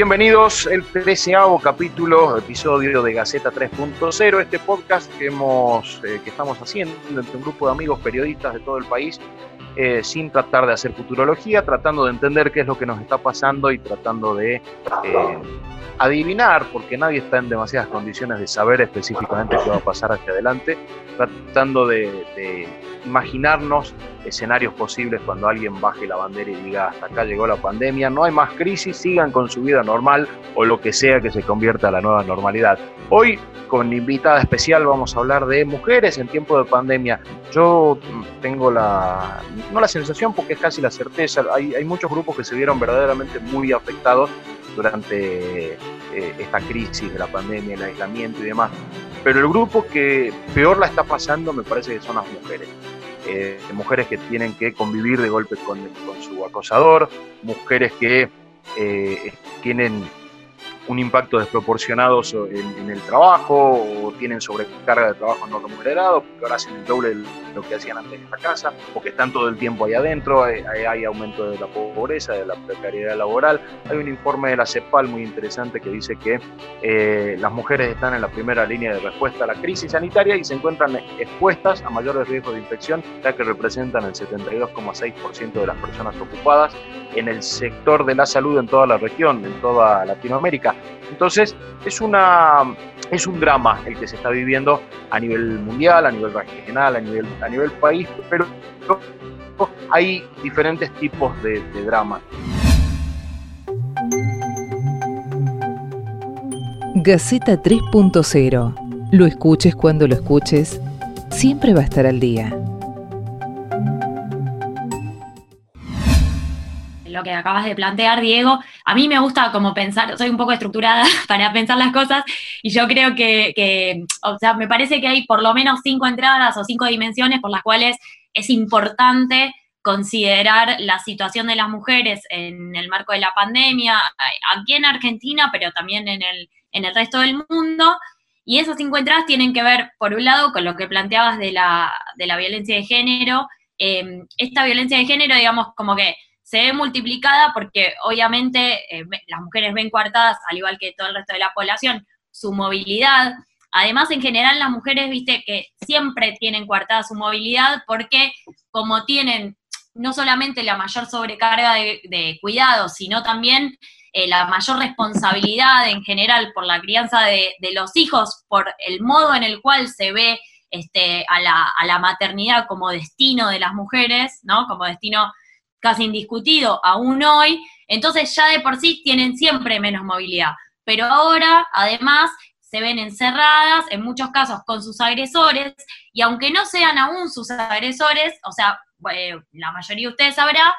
Bienvenidos el treceavo capítulo, episodio de Gaceta 3.0, este podcast que, hemos, eh, que estamos haciendo entre un grupo de amigos periodistas de todo el país, eh, sin tratar de hacer futurología, tratando de entender qué es lo que nos está pasando y tratando de eh, adivinar, porque nadie está en demasiadas condiciones de saber específicamente qué va a pasar hacia adelante, tratando de, imaginarnos escenarios posibles cuando alguien baje la bandera y diga hasta acá llegó la pandemia, no hay más crisis, sigan con su vida normal o lo que sea que se convierta a la nueva normalidad. Hoy con invitada especial vamos a hablar de mujeres en tiempo de pandemia. Yo tengo la, no la sensación porque es casi la certeza, hay, hay muchos grupos que se vieron verdaderamente muy afectados durante eh, esta crisis de la pandemia, el aislamiento y demás. Pero el grupo que peor la está pasando me parece que son las mujeres. Eh, mujeres que tienen que convivir de golpe con, su acosador, mujeres que eh, tienen un impacto desproporcionado en, el trabajo o tienen sobrecarga de trabajo no remunerado, porque ahora hacen el doble de lo que hacían antes en esta casa, porque están todo el tiempo ahí adentro, hay, hay, aumento de la pobreza, de la precariedad laboral. Hay un informe de la CEPAL muy interesante que dice que eh, las mujeres están en la primera línea de respuesta a la crisis sanitaria y se encuentran expuestas a mayores riesgos de infección, ya que representan el 72,6% de las personas ocupadas en el sector de la salud en toda la región, en toda Latinoamérica. Entonces, es, una, es un drama el que se está viviendo a nivel mundial, a nivel regional, a nivel, a nivel país, pero hay diferentes tipos de, de drama. Gaceta 3.0. Lo escuches cuando lo escuches, siempre va a estar al día. Que acabas de plantear, Diego. A mí me gusta como pensar, soy un poco estructurada para pensar las cosas y yo creo que, o sea, me parece que hay por lo menos cinco entradas o cinco dimensiones por las cuales es importante considerar la situación de las mujeres en el marco de la pandemia, aquí en Argentina, pero también en el, en el resto del mundo. Y esas cinco entradas tienen que ver, por un lado, con lo que planteabas de la, de la violencia de género. Eh, esta violencia de género, digamos, como que se ve multiplicada porque obviamente eh, las mujeres ven coartadas, al igual que todo el resto de la población, su movilidad. Además, en general, las mujeres, viste, que siempre tienen coartada su movilidad porque como tienen no solamente la mayor sobrecarga de, cuidados, sino también eh, la mayor responsabilidad en general por la crianza de, los hijos, por el modo en el cual se ve este, a, la, a la maternidad como destino de las mujeres, ¿no? Como destino casi indiscutido aún hoy, entonces ya de por sí tienen siempre menos movilidad. Pero ahora, además, se ven encerradas, en muchos casos con sus agresores, y aunque no sean aún sus agresores, o sea, eh, la mayoría de ustedes sabrá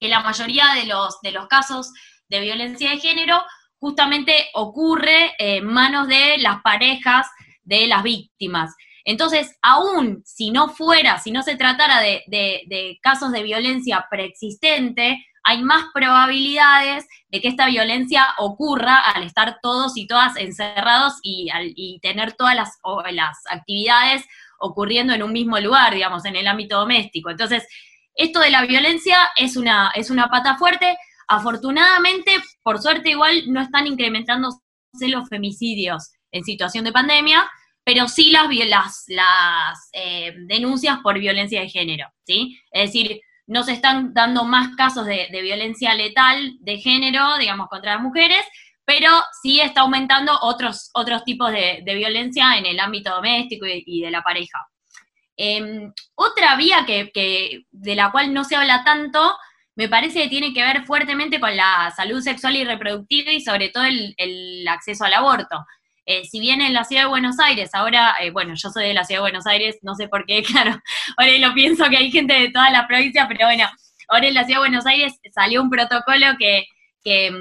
que la mayoría de los, de los casos de violencia de género justamente ocurre en manos de las parejas de las víctimas. Entonces, aún si no fuera, si no se tratara de, casos de violencia preexistente, hay más probabilidades de que esta violencia ocurra al estar todos y todas encerrados y, tener todas las, las actividades ocurriendo en un mismo lugar, digamos, en el ámbito doméstico. Entonces, esto de la violencia es una, es una pata fuerte. Afortunadamente, por suerte igual, no están incrementándose los femicidios en situación de pandemia, pero sí las, las, las eh, denuncias por violencia de género, ¿sí? Es decir, no se están dando más casos de, violencia letal de género, digamos, contra las mujeres, pero sí está aumentando otros, otros tipos de, violencia en el ámbito doméstico y, de la pareja. Em, otra vía que, de la cual no se habla tanto, me parece que tiene que ver fuertemente con la salud sexual y reproductiva y sobre todo el acceso al aborto. Eh, si bien en la ciudad de Buenos Aires, ahora, eh, bueno, yo soy de la ciudad de Buenos Aires, no sé por qué, claro, ahora lo pienso que hay gente de toda la provincia, pero bueno, ahora en la ciudad de Buenos Aires salió un protocolo que, que,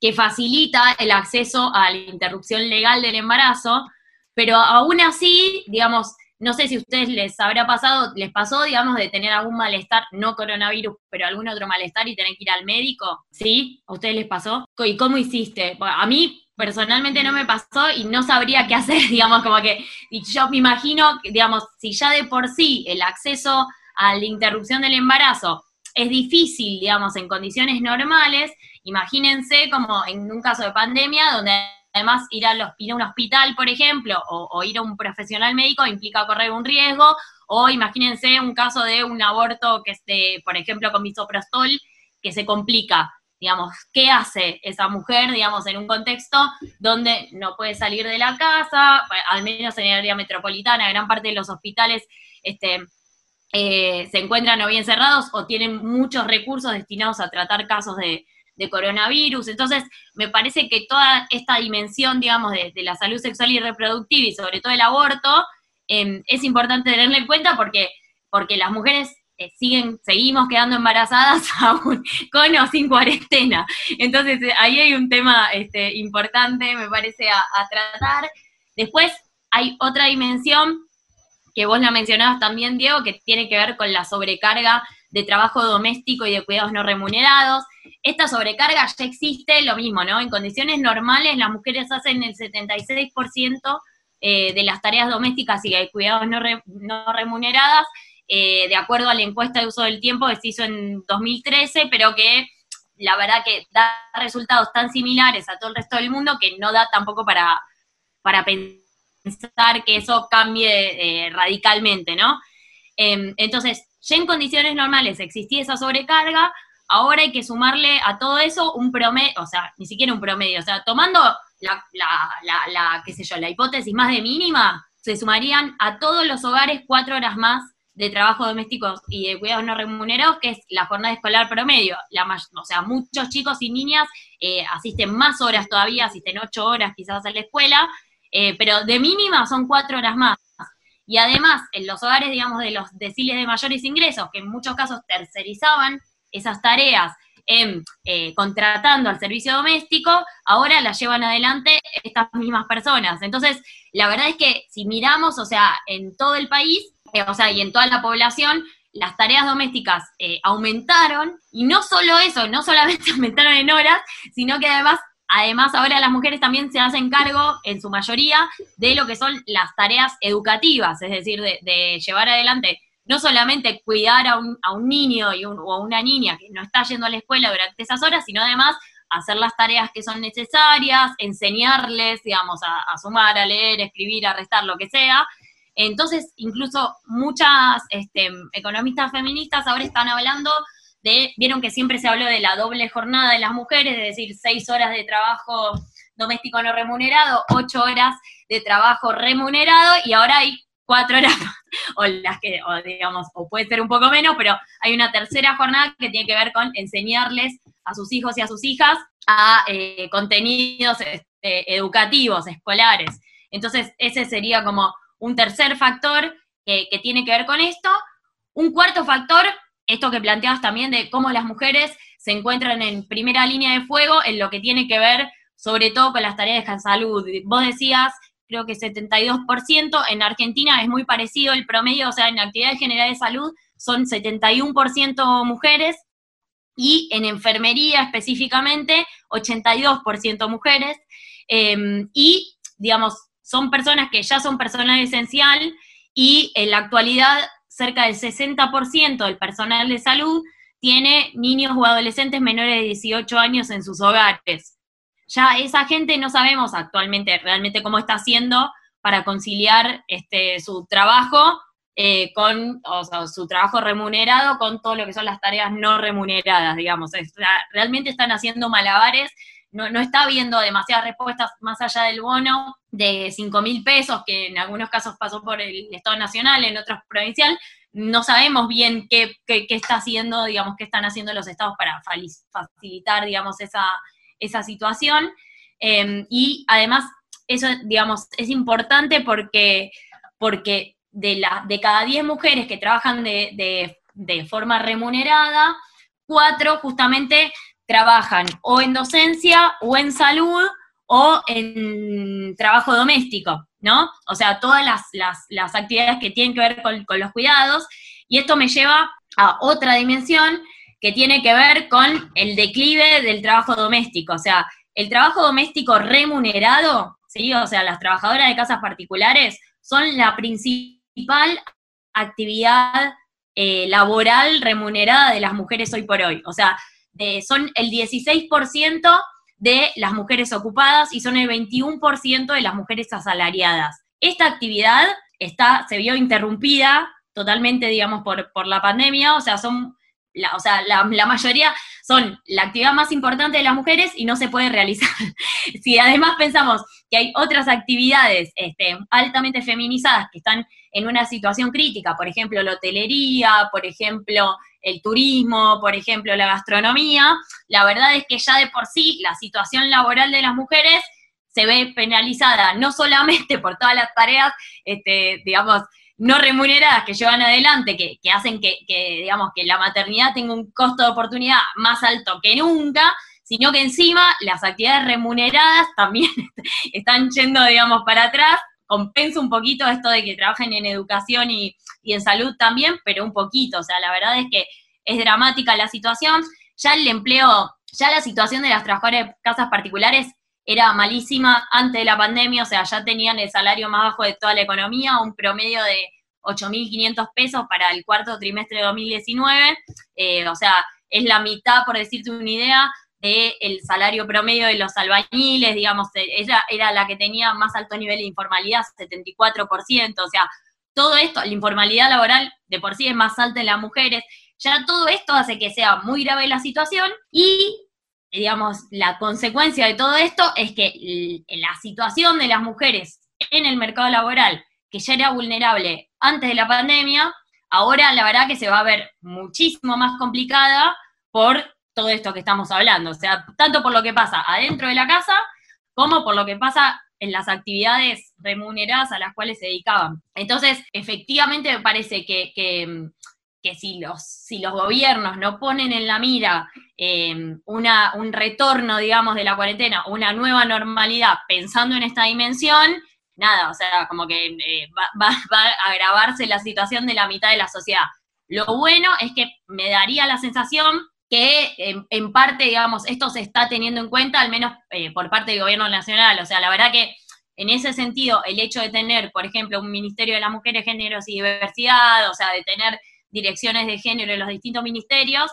que facilita el acceso a la interrupción legal del embarazo, pero aún así, digamos, no sé si a ustedes les habrá pasado, les pasó, digamos, de tener algún malestar, no coronavirus, pero algún otro malestar y tener que ir al médico, ¿sí? ¿A ustedes les pasó? ¿Y cómo hiciste? A mí personalmente no me pasó y no sabría qué hacer, digamos, como que y yo me imagino, digamos, si ya de por sí el acceso a la interrupción del embarazo es difícil, digamos, en condiciones normales, imagínense como en un caso de pandemia donde además ir, a, un hospital, por ejemplo, o, ir a un profesional médico implica correr un riesgo, o imagínense un caso de un aborto que esté, por ejemplo, con misoprostol, que se complica digamos, ¿qué hace esa mujer, digamos, en un contexto donde no puede salir de la casa, al menos en el área metropolitana, gran parte de los hospitales este, eh, se encuentran o bien cerrados o tienen muchos recursos destinados a tratar casos de, coronavirus. Entonces, me parece que toda esta dimensión, digamos, de, la salud sexual y reproductiva y sobre todo el aborto, em, es importante tenerla en cuenta porque, porque las mujeres siguen, seguimos quedando embarazadas aún con o sin cuarentena. Entonces, eh, ahí hay un tema este, importante, me parece, a, tratar. Después hay otra dimensión que vos la mencionabas también, Diego, que tiene que ver con la sobrecarga de trabajo doméstico y de cuidados no remunerados. Esta sobrecarga ya existe, lo mismo, ¿no? En condiciones normales las mujeres hacen el 76% eh, de las tareas domésticas y de cuidados no remuneradas eh, de acuerdo a la encuesta de uso del tiempo que se hizo en 2013, pero que la verdad que da resultados tan similares a todo el resto del mundo que no da tampoco para, para pensar que eso cambie eh, radicalmente, ¿no? Em, entonces, ya en condiciones normales existía esa sobrecarga, ahora hay que sumarle a todo eso un promedio, o sea, ni siquiera un promedio, o sea, tomando la, la, la, la qué sé yo, la hipótesis más de mínima, se sumarían a todos los hogares cuatro horas más de trabajo doméstico y de cuidados no remunerados, que es la jornada escolar promedio. La, o sea, muchos chicos y niñas eh, asisten más horas todavía, asisten ocho horas quizás a la escuela, eh, pero de mínima son cuatro horas más. Y además, en los hogares, digamos, de los deciles de mayores ingresos, que en muchos casos tercerizaban esas tareas eh, contratando al servicio doméstico, ahora las llevan adelante estas mismas personas. Entonces, la verdad es que si miramos, o sea, en todo el país, eh, o sea, y en toda la población, las tareas domésticas eh, aumentaron, y no solo eso, no solamente aumentaron en horas, sino que además, además ahora las mujeres también se hacen cargo, en su mayoría, de lo que son las tareas educativas, es decir, de, llevar adelante no solamente cuidar a un, a un niño y o a una niña que no está yendo a la escuela durante esas horas, sino además hacer las tareas que son necesarias, enseñarles, digamos, a sumar, a leer, escribir, a restar, lo que sea, entonces, incluso muchas este, economistas feministas ahora están hablando de, vieron que siempre se habló de la doble jornada de las mujeres, es decir, seis horas de trabajo doméstico no remunerado, ocho horas de trabajo remunerado, y ahora hay cuatro horas, o las que, o digamos, o puede ser un poco menos, pero hay una tercera jornada que tiene que ver con enseñarles a sus hijos y a sus hijas a eh, contenidos este, educativos, escolares. Entonces, ese sería como un tercer factor que, tiene que ver con esto. Un cuarto factor, esto que planteabas también de cómo las mujeres se encuentran en primera línea de fuego en lo que tiene que ver sobre todo con las tareas de salud. Vos decías, creo que 72%, en Argentina es muy parecido el promedio, o sea, en actividades generales de salud son 71% mujeres y en enfermería específicamente 82% mujeres. Em, y, digamos, son personas que ya son personal esencial y en la actualidad cerca del 60% del personal de salud tiene niños o adolescentes menores de 18 años en sus hogares. Ya esa gente no sabemos actualmente realmente cómo está haciendo para conciliar este, su trabajo eh, con, su trabajo remunerado con todo lo que son las tareas no remuneradas, digamos. realmente están haciendo malabares no, está viendo demasiadas respuestas más allá del bono de 5 mil pesos, que en algunos casos pasó por el Estado Nacional, en otros provincial. No sabemos bien qué, está haciendo, digamos, qué están haciendo los estados para facilitar, digamos, esa, esa situación. Em, y además, eso, digamos, es importante porque, porque de, de cada 10 mujeres que trabajan de, de, de forma remunerada, cuatro justamente trabajan o en docencia o en salud o en trabajo doméstico. ¿no? O sea, todas las, actividades que tienen que ver con, con los cuidados. Y esto me lleva a otra dimensión que tiene que ver con el declive del trabajo doméstico. O sea, el trabajo doméstico remunerado, ¿sí? O sea, las trabajadoras de casas particulares son la principal actividad eh, laboral remunerada de las mujeres hoy por hoy. O sea, son el 16% de las mujeres ocupadas y son el 21% de las mujeres asalariadas. Esta actividad está, se vio interrumpida totalmente, digamos, por, por la pandemia, o sea, son la, o sea, la, mayoría son la actividad más importante de las mujeres y no se puede realizar. si además pensamos que hay otras actividades este, altamente feminizadas que están en una situación crítica, por ejemplo, la hotelería, por ejemplo, el turismo, por ejemplo, la gastronomía, la verdad es que ya de por sí la situación laboral de las mujeres se ve penalizada no solamente por todas las tareas, este, digamos, no remuneradas que llevan adelante, que, hacen que, digamos, que la maternidad tenga un costo de oportunidad más alto que nunca, sino que encima las actividades remuneradas también están yendo, digamos, para atrás. Compensa un poquito esto de que trabajen en educación y, en salud también, pero un poquito. O sea, la verdad es que es dramática la situación. Ya el empleo, ya la situación de las trabajadoras de casas particulares era malísima antes de la pandemia, o sea, ya tenían el salario más bajo de toda la economía, un promedio de 8.500 pesos para el cuarto trimestre de 2019, eh, o sea, es la mitad, por decirte una idea, del salario promedio de los albañiles, digamos, ella era la que tenía más alto nivel de informalidad, 74%, o sea, todo esto, la informalidad laboral de por sí es más alta en las mujeres, ya todo esto hace que sea muy grave la situación y digamos, la consecuencia de todo esto es que la situación de las mujeres en el mercado laboral, que ya era vulnerable antes de la pandemia, ahora la verdad que se va a ver muchísimo más complicada por todo esto que estamos hablando. O sea, tanto por lo que pasa adentro de la casa, como por lo que pasa en las actividades remuneradas a las cuales se dedicaban. Entonces, efectivamente me parece que, que si los, si los gobiernos no ponen en la mira em, una, un retorno, digamos, de la cuarentena, una nueva normalidad pensando en esta dimensión, nada, o sea, como que eh, va, a agravarse la situación de la mitad de la sociedad. Lo bueno es que me daría la sensación que en, parte, digamos, esto se está teniendo en cuenta, al menos eh, por parte del gobierno nacional. O sea, la verdad que en ese sentido, el hecho de tener, por ejemplo, un Ministerio de las Mujeres, Géneros y Diversidad, o sea, de tener direcciones de género en los distintos ministerios,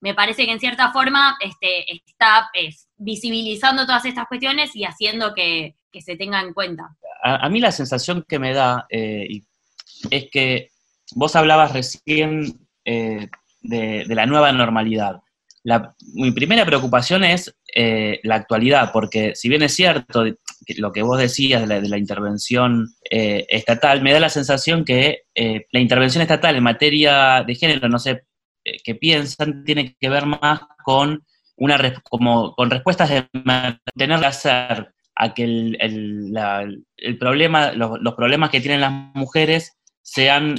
me parece que en cierta forma este, está visibilizando todas estas cuestiones y haciendo que, se tenga en cuenta. A, mí la sensación que me da eh, es que vos hablabas recién eh, de, la nueva normalidad. mi primera preocupación es eh, la actualidad, porque si bien es cierto lo que vos decías de la, intervención eh, estatal, me da la sensación que eh, la intervención estatal en materia de género, no sé qué piensan, tiene que ver más con una como con respuestas de tener que hacer a que el, problema, los, problemas que tienen las mujeres sean,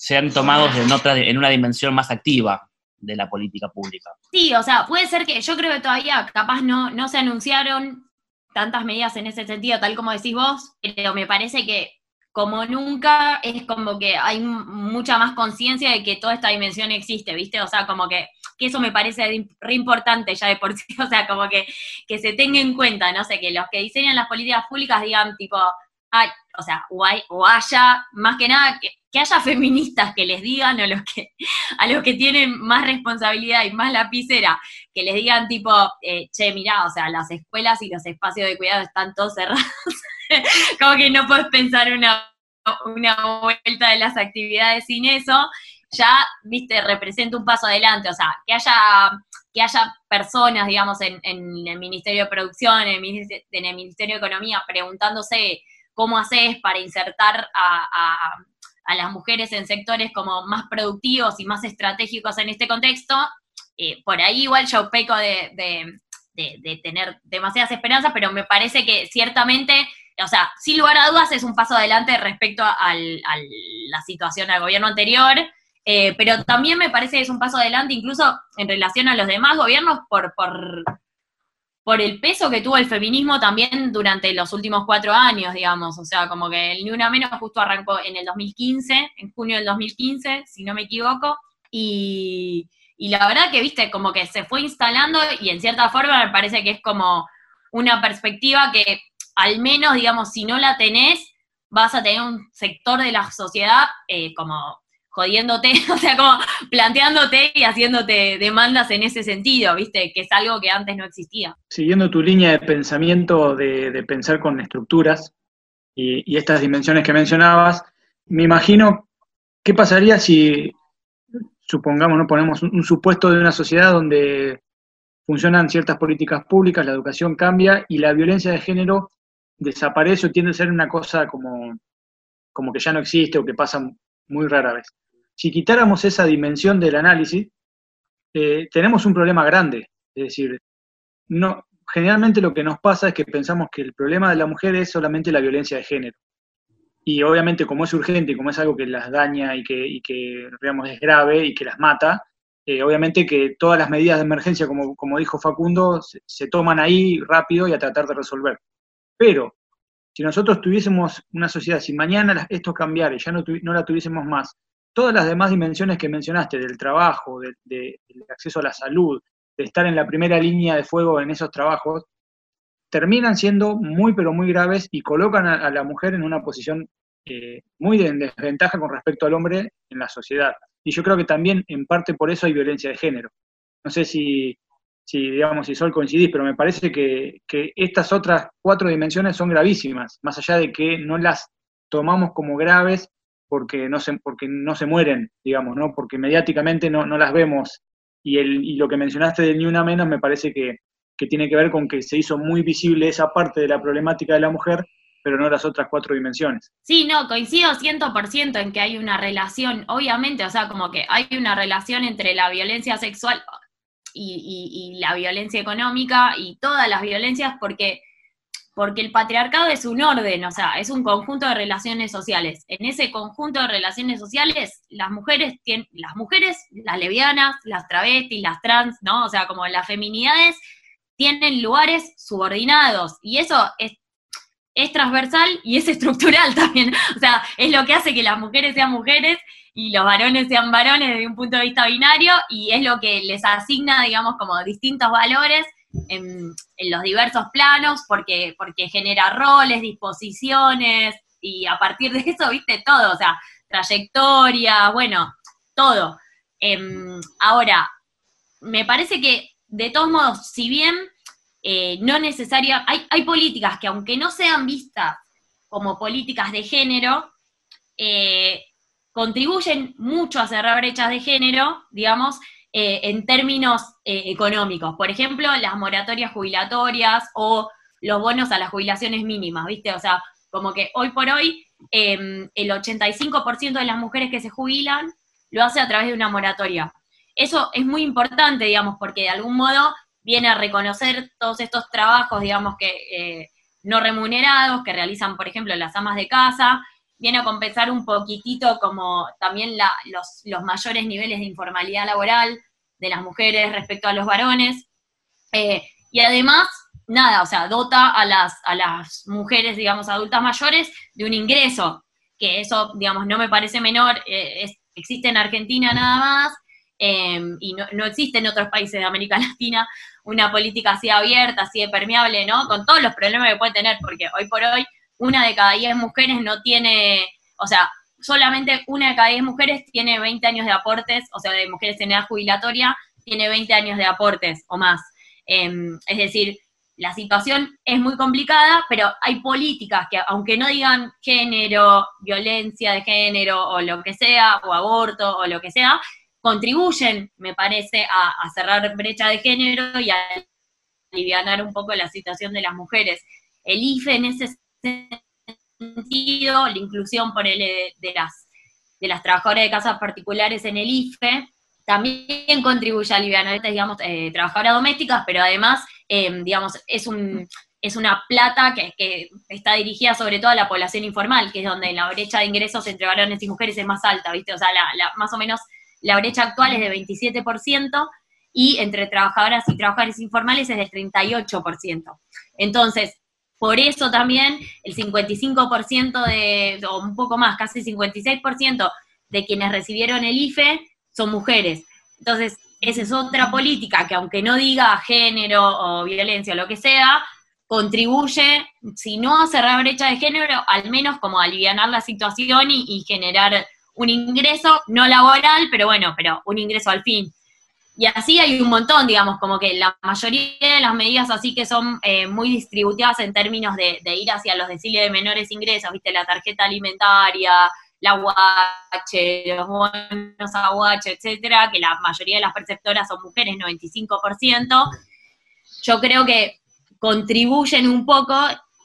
sean tomados en, otra, en una dimensión más activa de la política pública. Sí, o sea, puede ser que yo creo que todavía capaz no, no se anunciaron tantas medidas en ese sentido, tal como decís vos, pero me parece que como nunca es como que hay mucha más conciencia de que toda esta dimensión existe, ¿viste? O sea, como que, que eso me parece re importante ya de por sí, o sea, como que, que se tenga en cuenta, no sé, que los que diseñan las políticas públicas digan tipo, ay, o sea, o, o haya, más que nada, que, que haya feministas que les digan a los que, a los que tienen más responsabilidad y más lapicera, que les digan tipo, eh, che, mirá, o sea, las escuelas y los espacios de cuidado están todos cerrados, como que no puedes pensar una, una vuelta de las actividades sin eso, ya, viste, representa un paso adelante, o sea, que haya, que haya personas, digamos, en, el Ministerio de Producción, en el, Ministerio de Economía, preguntándose cómo haces para insertar a las mujeres en sectores como más productivos y más estratégicos en este contexto, eh, por ahí igual yo peco de, tener demasiadas esperanzas, pero me parece que ciertamente, o sea, sin lugar a dudas es un paso adelante respecto a, la situación del gobierno anterior, eh, pero también me parece que es un paso adelante incluso en relación a los demás gobiernos por, por, por el peso que tuvo el feminismo también durante los últimos cuatro años, digamos. O sea, como que el Ni Una Menos justo arrancó en el 2015, en junio del 2015, si no me equivoco. Y, y la verdad que, viste, como que se fue instalando y en cierta forma me parece que es como una perspectiva que al menos, digamos, si no la tenés, vas a tener un sector de la sociedad eh, como jodiéndote, o sea, como planteándote y haciéndote demandas en ese sentido, ¿viste? Que es algo que antes no existía. Siguiendo tu línea de pensamiento de, pensar con estructuras y, estas dimensiones que mencionabas, me imagino qué pasaría si, supongamos, no ponemos un supuesto de una sociedad donde funcionan ciertas políticas públicas, la educación cambia y la violencia de género desaparece o tiende a ser una cosa como, como que ya no existe o que pasa muy rara vez. Si quitáramos esa dimensión del análisis, eh, tenemos un problema grande. Es decir, no, generalmente lo que nos pasa es que pensamos que el problema de la mujer es solamente la violencia de género. Y obviamente como es urgente y como es algo que las daña y que, digamos, es grave y que las mata, eh, obviamente que todas las medidas de emergencia, como, como dijo Facundo, se, toman ahí rápido y a tratar de resolver. Pero si nosotros tuviésemos una sociedad, si mañana esto cambiara y ya no la tuviésemos más, todas las demás dimensiones que mencionaste, del trabajo, del acceso a la salud, de estar en la primera línea de fuego en esos trabajos, terminan siendo muy, pero muy graves y colocan a, la mujer en una posición eh, muy en desventaja con respecto al hombre en la sociedad. Y yo creo que también en parte por eso hay violencia de género. No sé si digamos, si Sol coincidís, pero me parece que, estas otras cuatro dimensiones son gravísimas, más allá de que no las tomamos como graves porque no se, porque no se mueren, digamos, ¿no? Porque mediáticamente no, las vemos. Y, el, y lo que mencionaste del Ni Una Menos me parece que, que tiene que ver con que se hizo muy visible esa parte de la problemática de la mujer, pero no las otras cuatro dimensiones. Sí, no, coincido 100% en que hay una relación, obviamente, o sea, como que hay una relación entre la violencia sexual, y, la violencia económica y todas las violencias porque, porque el patriarcado es un orden, o sea, es un conjunto de relaciones sociales. En ese conjunto de relaciones sociales, las mujeres tienen, las mujeres, las levianas, las travestis, las trans, ¿no? O sea, como las feminidades tienen lugares subordinados y eso es es transversal y es estructural también. O sea, es lo que hace que las mujeres sean mujeres y los varones sean varones desde un punto de vista binario y es lo que les asigna, digamos, como distintos valores en, los diversos planos porque, porque genera roles, disposiciones y a partir de eso, viste, todo, o sea, trayectoria, bueno, todo. Em, ahora, me parece que de todos modos, si bien eh, no necesaria, hay, hay políticas que aunque no sean vistas como políticas de género, eh, contribuyen mucho a cerrar brechas de género, digamos, eh, en términos eh, económicos. Por ejemplo, las moratorias jubilatorias o los bonos a las jubilaciones mínimas, ¿viste? O sea, como que hoy por hoy em, el 85% de las mujeres que se jubilan lo hace a través de una moratoria. Eso es muy importante, digamos, porque de algún modo viene a reconocer todos estos trabajos, digamos, que eh, no remunerados que realizan, por ejemplo, las amas de casa, viene a compensar un poquitito como también los, mayores niveles de informalidad laboral de las mujeres respecto a los varones. Eh, y además, nada, o sea, dota a las, a las mujeres, digamos, adultas mayores de un ingreso, que eso, digamos, no me parece menor, eh, existe en Argentina nada más, em, y no, no, existe en otros países de América Latina una política así abierta, así de permeable, ¿no? Con todos los problemas que puede tener, porque hoy por hoy una de cada diez mujeres no tiene, o sea, solamente una de cada diez mujeres tiene 20 años de aportes, o sea, de mujeres en edad jubilatoria, tiene 20 años de aportes o más. Em, es decir, la situación es muy complicada, pero hay políticas que, aunque no digan género, violencia de género o lo que sea, o aborto o lo que sea, contribuyen, me parece, a, cerrar brecha de género y a aliviar un poco la situación de las mujeres. El IFE en ese sentido, la inclusión por el, de, las, de las trabajadoras de casas particulares en el IFE, también contribuye a aliviar, digamos, eh, trabajadoras domésticas, pero además, em, digamos, es un es una plata que, que, está dirigida sobre todo a la población informal, que es donde la brecha de ingresos entre varones y mujeres es más alta, ¿viste? O sea, la, más o menos la brecha actual es de 27%, y entre trabajadoras y trabajadores informales es del 38%. Entonces, por eso también el 55% de, o un poco más, casi 56% de quienes recibieron el IFE son mujeres. Entonces, esa es otra política que aunque no diga género o violencia o lo que sea, contribuye, si no a cerrar brecha de género, al menos como a aliviar la situación y, generar un ingreso no laboral, pero bueno, pero un ingreso al fin. Y así hay un montón, digamos, como que la mayoría de las medidas así que son eh, muy distributivas en términos de, ir hacia los deciles de menores ingresos, viste, la tarjeta alimentaria, la UH, los bonos UH, etcétera, que la mayoría de las perceptoras son mujeres, 95%, yo creo que contribuyen un poco,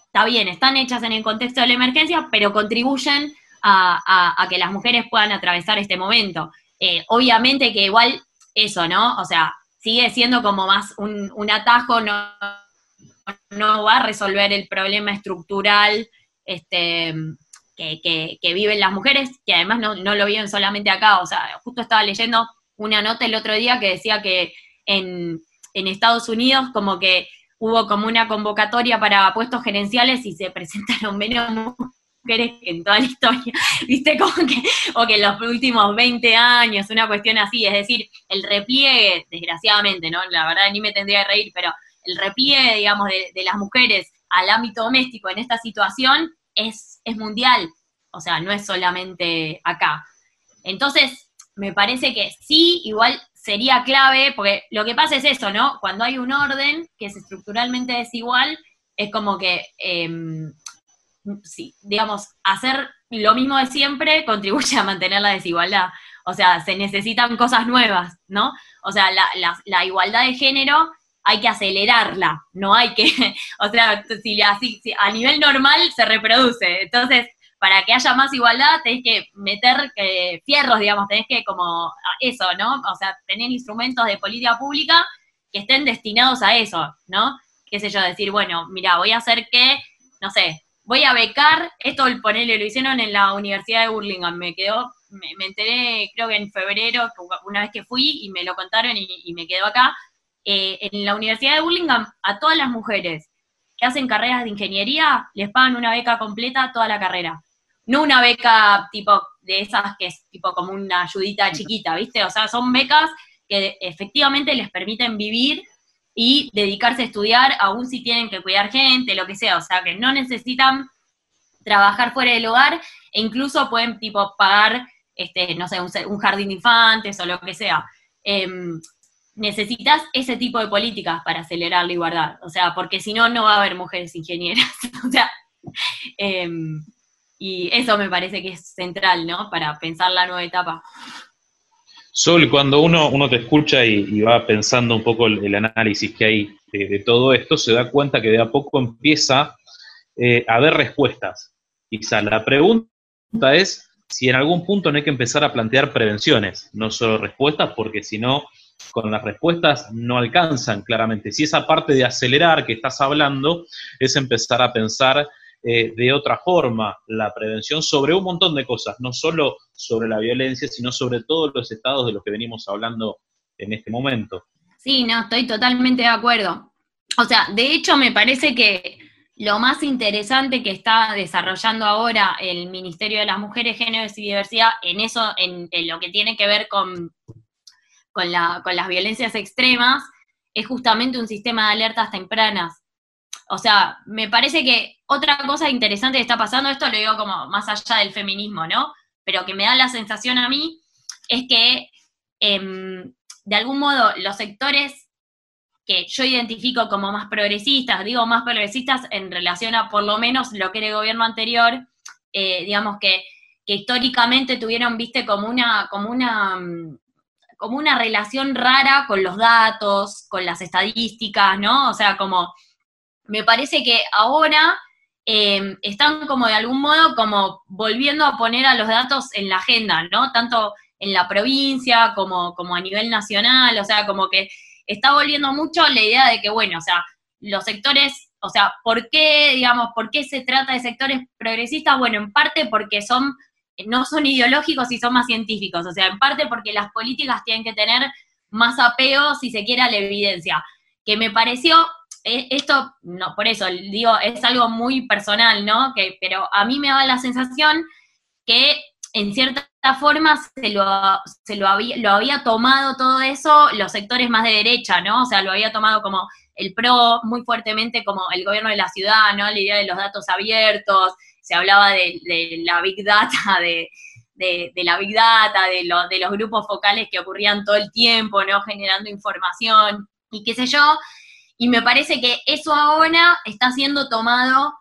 está bien, están hechas en el contexto de la emergencia, pero contribuyen a, que las mujeres puedan atravesar este momento. Eh, obviamente que igual eso, ¿no? O sea, sigue siendo como más un, un atajo, no, no va a resolver el problema estructural este, que, viven las mujeres, que además no, lo viven solamente acá. O sea, justo estaba leyendo una nota el otro día que decía que en, Estados Unidos como que hubo como una convocatoria para puestos gerenciales y se presentaron menos mujeres en toda la historia, viste, como que, o que en los últimos 20 años, una cuestión así, es decir, el repliegue, desgraciadamente, ¿no? La verdad ni me tendría que reír, pero el repliegue, digamos, de, de las mujeres al ámbito doméstico en esta situación es, mundial, o sea, no es solamente acá. Entonces, me parece que sí, igual sería clave, porque lo que pasa es eso, ¿no? Cuando hay un orden que es estructuralmente desigual, es como que, em, sí, digamos, hacer lo mismo de siempre contribuye a mantener la desigualdad. O sea, se necesitan cosas nuevas, ¿no? O sea, la, la igualdad de género hay que acelerarla, no hay que, o sea, si, así, a nivel normal se reproduce. Entonces, para que haya más igualdad, tenés que meter eh, fierros, digamos, tenés que como eso, ¿no? O sea, tener instrumentos de política pública que estén destinados a eso, ¿no? Qué sé yo, decir, bueno, mira, voy a hacer que, no sé, voy a becar, esto ponele, lo hicieron en la Universidad de Burlingame, me quedó, me, enteré creo que en febrero, una vez que fui y me lo contaron y, y me quedó acá, eh, en la Universidad de Burlingame a todas las mujeres que hacen carreras de ingeniería les pagan una beca completa toda la carrera. No una beca tipo de esas que es tipo como una ayudita chiquita, ¿viste? O sea, son becas que efectivamente les permiten vivir y dedicarse a estudiar, aún si tienen que cuidar gente, lo que sea. O sea, que no necesitan trabajar fuera del hogar e incluso pueden tipo pagar, este, no sé, un, jardín de infantes o lo que sea. Em, necesitas ese tipo de políticas para acelerar la igualdad, o sea, porque si no, no va a haber mujeres ingenieras, o sea, em, y eso me parece que es central, ¿no? Para pensar la nueva etapa. Sol, cuando uno, uno te escucha y, va pensando un poco el, análisis que hay de, todo esto, se da cuenta que de a poco empieza eh, a haber respuestas. Quizá la pregunta es si en algún punto no hay que empezar a plantear prevenciones, no solo respuestas, porque si no, con las respuestas no alcanzan claramente. Si esa parte de acelerar que estás hablando es empezar a pensar eh, de otra forma la prevención sobre un montón de cosas, no solo sobre la violencia, sino sobre todos los estados de los que venimos hablando en este momento. Sí, no, estoy totalmente de acuerdo. O sea, de hecho me parece que lo más interesante que está desarrollando ahora el Ministerio de las Mujeres, Géneros y Diversidad en eso, en lo que tiene que ver con con, la, con las violencias extremas es justamente un sistema de alertas tempranas. O sea, me parece que otra cosa interesante que está pasando, esto lo digo como más allá del feminismo, ¿no? Pero que me da la sensación a mí, es que em, de algún modo los sectores que yo identifico como más progresistas, digo más progresistas en relación a por lo menos lo que era el gobierno anterior, eh, digamos que, que, históricamente tuvieron, viste, como una, como una mm, como una relación rara con los datos, con las estadísticas, ¿no? O sea, como me parece que ahora eh, están como de algún modo como volviendo a poner a los datos en la agenda, ¿no? Tanto en la provincia como, como a nivel nacional, o sea, como que está volviendo mucho la idea de que, bueno, o sea, los sectores, o sea, ¿por qué, digamos, por qué se trata de sectores progresistas? Bueno, en parte porque son no son ideológicos y son más científicos, o sea, en parte porque las políticas tienen que tener más apego, si se quiere, a la evidencia. Que me pareció, esto, no, por eso digo, es algo muy personal, ¿no? Que, pero a mí me da la sensación que en cierta forma se lo, se lo, había, lo había tomado todo eso los sectores más de derecha, ¿no? O sea, lo había tomado como el PRO muy fuertemente como el gobierno de la ciudad, ¿no? La idea de los datos abiertos, se hablaba de, la Big Data, de, la Big Data, de, de los grupos focales que ocurrían todo el tiempo, ¿no? Generando información y qué sé yo. Y me parece que eso ahora está siendo tomado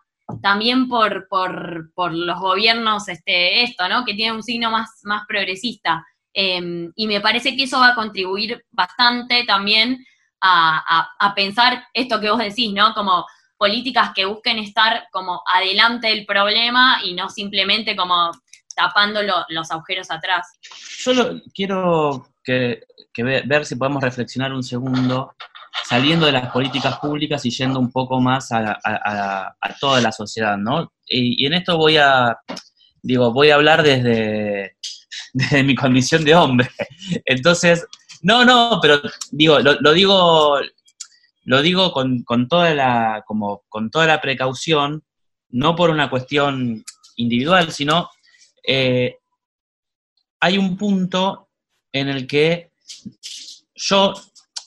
también por, por, los gobiernos, este, esto, ¿no? Que tiene un signo más, más progresista. Em, y me parece que eso va a contribuir bastante también a, a, pensar esto que vos decís, ¿no? Como políticas que busquen estar como adelante del problema y no simplemente como tapando los agujeros atrás. Yo quiero que, ver si podemos reflexionar un segundo saliendo de las políticas públicas y yendo un poco más a, toda la sociedad, ¿no? Y, en esto voy a, digo, voy a hablar desde, mi condición de hombre. Entonces, no, no, pero digo, lo, digo, lo digo con, toda la, como, con toda la precaución, no por una cuestión individual, sino eh, hay un punto en el que yo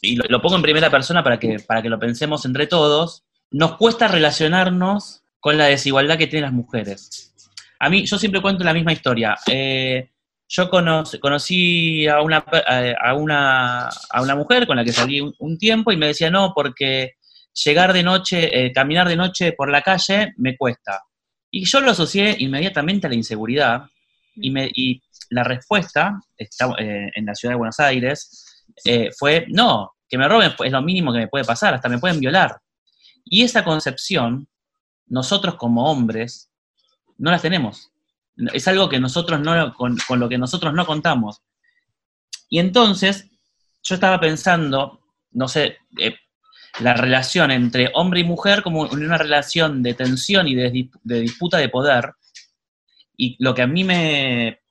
y lo, pongo en primera persona para que, para que lo pensemos entre todos, nos cuesta relacionarnos con la desigualdad que tienen las mujeres. A mí, yo siempre cuento la misma historia. Eh, yo conocí a una, a, una, a una mujer con la que salí un, tiempo y me decía, no, porque llegar de noche, eh, caminar de noche por la calle me cuesta. Y yo lo asocié inmediatamente a la inseguridad y, me, y la respuesta está, eh, en la ciudad de Buenos Aires eh, fue, no, que me roben es lo mínimo que me puede pasar, hasta me pueden violar. Y esa concepción, nosotros como hombres, no la tenemos. Es algo que nosotros no, con, lo que nosotros no contamos. Y entonces, yo estaba pensando, no sé, eh, la relación entre hombre y mujer como una relación de tensión y de, de disputa de poder, y lo que a mí me...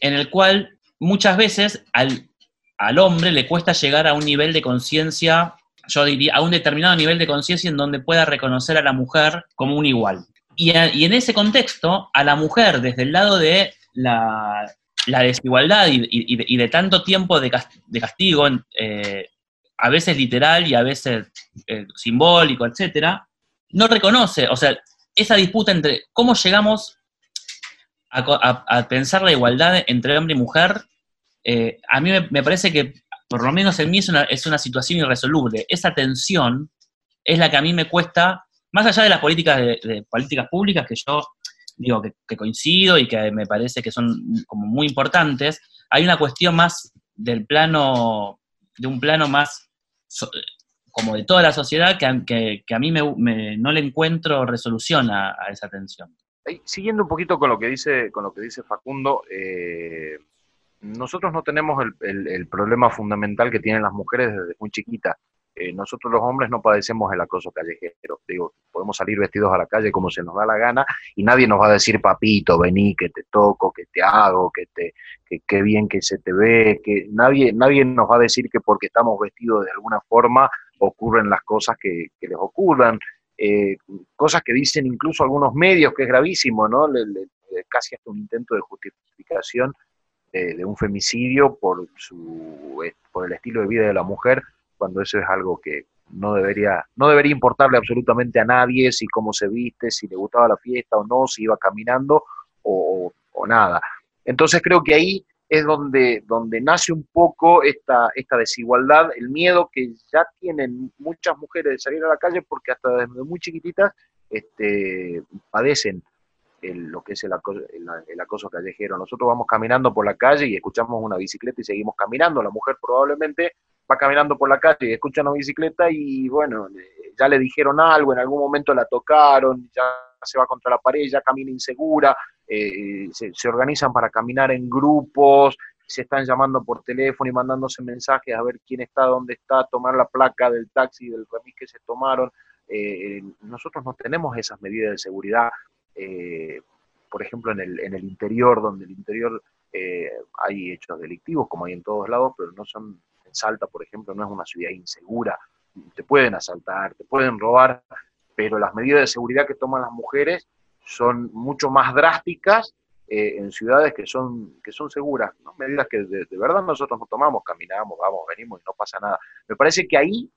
en el cual muchas veces al al hombre le cuesta llegar a un nivel de conciencia, yo diría, a un determinado nivel de conciencia en donde pueda reconocer a la mujer como un igual. Y, en ese contexto, a la mujer, desde el lado de la, desigualdad y, de, tanto tiempo de, castigo, eh, a veces literal y a veces eh, simbólico, etcétera, no reconoce, o sea, esa disputa entre cómo llegamos a pensar la igualdad entre hombre y mujer eh, a mí me, parece que, por lo menos en mí, es una, es una situación irresoluble. Esa tensión es la que a mí me cuesta, más allá de las políticas, de, políticas públicas que yo digo que, coincido y que me parece que son como muy importantes, hay una cuestión más del plano, de un plano más como de toda la sociedad que, que, a mí me, no le encuentro resolución a, esa tensión. Siguiendo un poquito con lo que dice, con lo que dice Facundo, eh, nosotros no tenemos el, problema fundamental que tienen las mujeres desde muy chiquitas. Eh, nosotros los hombres no padecemos el acoso callejero. Digo, podemos salir vestidos a la calle como se nos da la gana y nadie nos va a decir, papito, vení, que te toco, que te hago, que te, que bien que se te ve, que nadie, nadie nos va a decir que porque estamos vestidos de alguna forma ocurren las cosas que, les ocurran. Eh, cosas que dicen incluso algunos medios, que es gravísimo, ¿no? casi hasta un intento de justificación de, un femicidio por, su, eh, por el estilo de vida de la mujer, cuando eso es algo que no debería, no debería importarle absolutamente a nadie si cómo se viste, si le gustaba la fiesta o no, si iba caminando o, nada. Entonces creo que ahí es donde, donde nace un poco esta, esta desigualdad, el miedo que ya tienen muchas mujeres de salir a la calle porque hasta desde muy chiquititas este, padecen lo que es el acoso, callejero. Nosotros vamos caminando por la calle y escuchamos una bicicleta y seguimos caminando. La mujer probablemente va caminando por la calle y escucha una bicicleta y bueno, ya le dijeron algo, en algún momento la tocaron, ya se va contra la pared, ya camina insegura, eh, se, organizan para caminar en grupos, se están llamando por teléfono y mandándose mensajes a ver quién está, dónde está, tomar la placa del taxi, del remis que se tomaron. Eh, nosotros no tenemos esas medidas de seguridad eh, por ejemplo, en el, en el interior, donde el interior eh, hay hechos delictivos, como hay en todos lados, pero no son Salta, por ejemplo, no es una ciudad insegura, te pueden asaltar, te pueden robar, pero las medidas de seguridad que toman las mujeres son mucho más drásticas eh, en ciudades que son, que son seguras, medidas que de, verdad nosotros no tomamos, caminamos, vamos, venimos y no pasa nada. Me parece que ahí,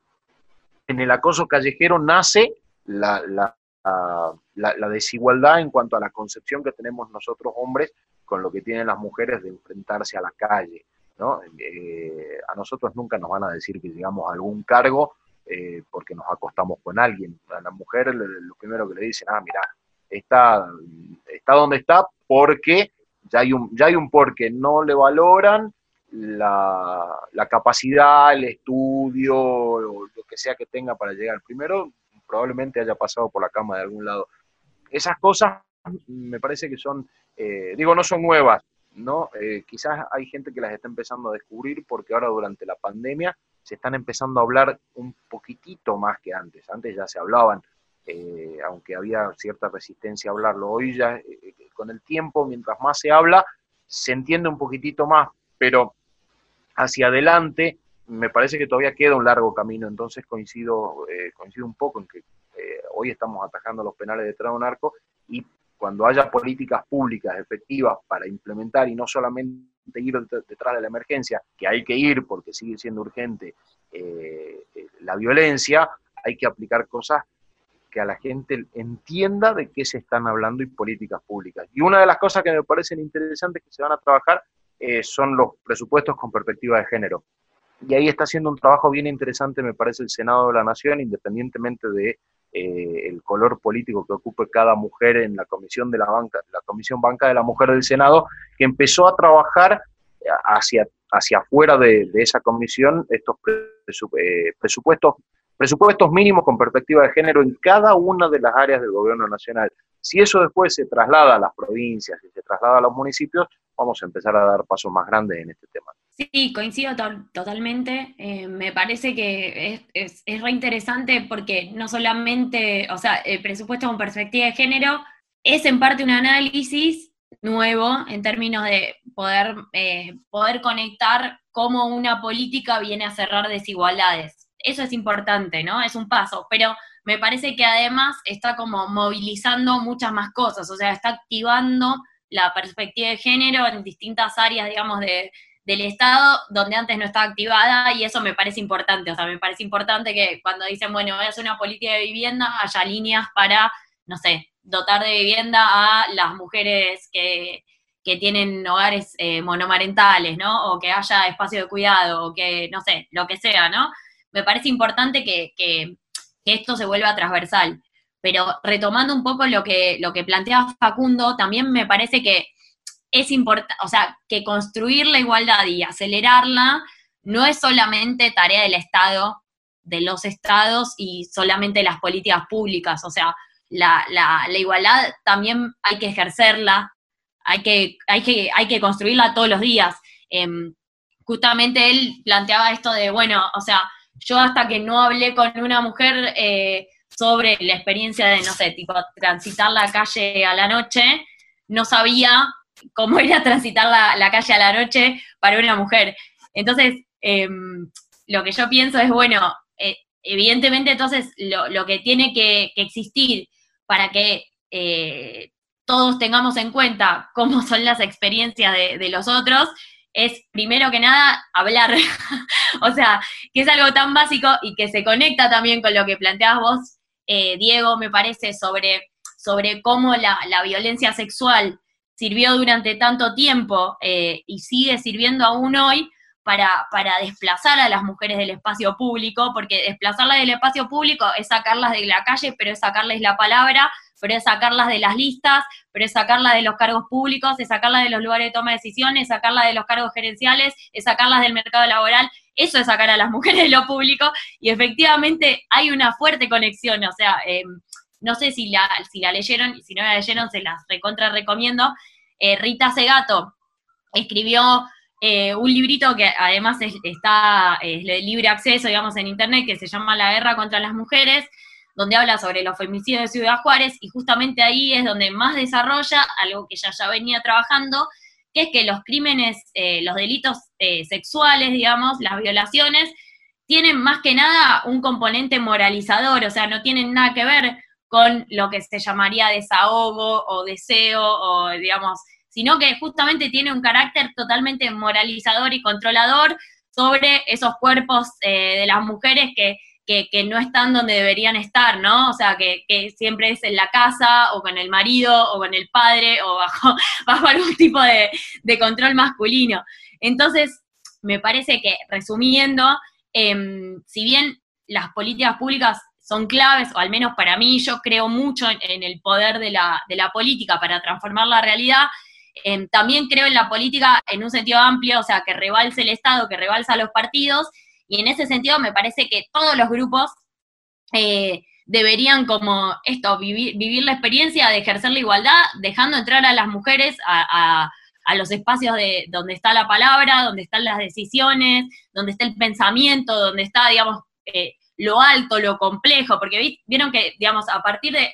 en el acoso callejero, nace la, la, desigualdad en cuanto a la concepción que tenemos nosotros hombres con lo que tienen las mujeres de enfrentarse a la calle. ¿no? Eh, a nosotros nunca nos van a decir que llegamos a algún cargo eh, porque nos acostamos con alguien. A la mujer lo primero que le dicen, ah, mira, está, está donde está porque ya hay un, ya hay un porque, no le valoran la, la capacidad, el estudio, lo que sea que tenga para llegar. Primero, probablemente haya pasado por la cama de algún lado. Esas cosas me parece que son, eh, digo, no son nuevas, ¿no? Eh, quizás hay gente que las está empezando a descubrir porque ahora durante la pandemia se están empezando a hablar un poquitito más que antes. Antes ya se hablaban eh, aunque había cierta resistencia a hablarlo. Hoy ya, con el tiempo, mientras más se habla, se entiende un poquitito más, pero hacia adelante me parece que todavía queda un largo camino, entonces coincido, coincido un poco en que hoy estamos atajando los penales de un arco y cuando haya políticas públicas efectivas para implementar y no solamente ir detrás de la emergencia, que hay que ir porque sigue siendo urgente la violencia, hay que aplicar cosas que a la gente entienda de qué se están hablando y políticas públicas. Y una de las cosas que me parecen interesantes que se van a trabajar eh, son los presupuestos con perspectiva de género. Y ahí está haciendo un trabajo bien interesante, me parece, el Senado de la Nación, independientemente de eh, el color político que ocupe cada mujer en la comisión de la banca, la comisión banca de la mujer del Senado, que empezó a trabajar hacia, hacia afuera de, esa comisión estos eh, presupuestos presupuestos mínimos con perspectiva de género en cada una de las áreas del gobierno nacional. Si eso después se traslada a las provincias y se traslada a los municipios, vamos a empezar a dar pasos más grandes en este tema. Sí, coincido totalmente. Eh, me parece que es, es, reinteresante porque no solamente, o sea, el presupuesto con perspectiva de género es en parte un análisis nuevo en términos de poder, eh, poder conectar cómo una política viene a cerrar desigualdades eso es importante, ¿no? Es un paso, pero me parece que además está como movilizando muchas más cosas, o sea, está activando la perspectiva de género en distintas áreas, digamos, de, del Estado donde antes no estaba activada y eso me parece importante, o sea, me parece importante que cuando dicen, bueno, voy a hacer una política de vivienda, haya líneas para, no sé, dotar de vivienda a las mujeres que, que tienen hogares eh, monomarentales, ¿no? O que haya espacio de cuidado, o que, no sé, lo que sea, ¿no? me parece importante que, esto se vuelva transversal. Pero retomando un poco lo que, lo que planteaba Facundo, también me parece que es importante, o sea, que construir la igualdad y acelerarla no es solamente tarea del Estado, de los estados y solamente las políticas públicas, o sea, la, igualdad también hay que ejercerla, hay que, hay que, hay que construirla todos los días. Em, justamente él planteaba esto de, bueno, o sea, yo hasta que no hablé con una mujer eh, sobre la experiencia de, no sé, tipo transitar la calle a la noche, no sabía cómo era transitar la, calle a la noche para una mujer. Entonces, em, lo que yo pienso es, bueno, eh, evidentemente entonces lo, que tiene que, existir para que eh, todos tengamos en cuenta cómo son las experiencias de, de los otros, es primero que nada hablar. o sea, que es algo tan básico y que se conecta también con lo que planteabas vos, eh, Diego, me parece, sobre, sobre cómo la, violencia sexual sirvió durante tanto tiempo eh, y sigue sirviendo aún hoy para, para, desplazar a las mujeres del espacio público, porque desplazarlas del espacio público es sacarlas de la calle, pero es sacarles la palabra, pero es sacarlas de las listas, pero es sacarlas de los cargos públicos, es sacarlas de los lugares de toma de decisiones, es sacarlas de los cargos gerenciales, es sacarlas del mercado laboral. Eso es sacar a las mujeres de lo público y efectivamente hay una fuerte conexión, o sea, eh, no sé si la, si la leyeron, si no la leyeron, se las recontra recomiendo. Eh, Rita Segato escribió eh, un librito que además está es libre acceso, digamos, en internet, que se llama La guerra contra las mujeres, donde habla sobre los femicidios de Ciudad Juárez, y justamente ahí es donde más desarrolla algo que ya ya venía trabajando, que es que los crímenes, eh, los delitos sexuales, digamos, las violaciones, tienen más que nada un componente moralizador, o sea, no tienen nada que ver con lo que se llamaría desahogo o deseo, o digamos, sino que justamente tiene un carácter totalmente moralizador y controlador sobre esos cuerpos de las mujeres que que, no están donde deberían estar, ¿no? O sea, que, siempre es en la casa o con el marido o con el padre o bajo, bajo algún tipo de, control masculino. Entonces, me parece que, resumiendo, em, si bien las políticas públicas son claves, o al menos para mí, yo creo mucho en, el poder de la, política para transformar la realidad, em, también creo en la política en un sentido amplio, o sea, que rebalse el Estado, que rebalsa los partidos, y en ese sentido me parece que todos los grupos eh, deberían como esto, vivir, vivir la experiencia de ejercer la igualdad, dejando entrar a las mujeres a, los espacios de donde está la palabra, donde están las decisiones, donde está el pensamiento, donde está, digamos, eh, lo alto, lo complejo, porque vieron que, digamos, a partir de,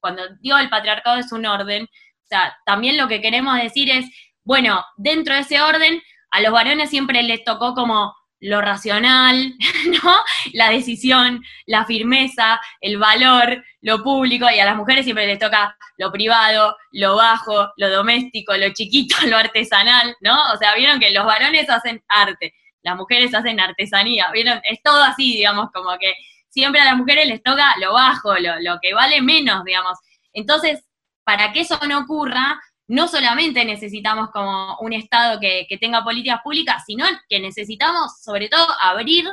cuando digo el patriarcado es un orden, o sea, también lo que queremos decir es, bueno, dentro de ese orden, a los varones siempre les tocó como lo racional, ¿no? La decisión, la firmeza, el valor, lo público, y a las mujeres siempre les toca lo privado, lo bajo, lo doméstico, lo chiquito, lo artesanal, ¿no? O sea, vieron que los varones hacen arte, las mujeres hacen artesanía, vieron, es todo así, digamos, como que siempre a las mujeres les toca lo bajo, lo, lo que vale menos, digamos. Entonces, para que eso no ocurra, no solamente necesitamos como un Estado que, tenga políticas públicas, sino que necesitamos sobre todo abrir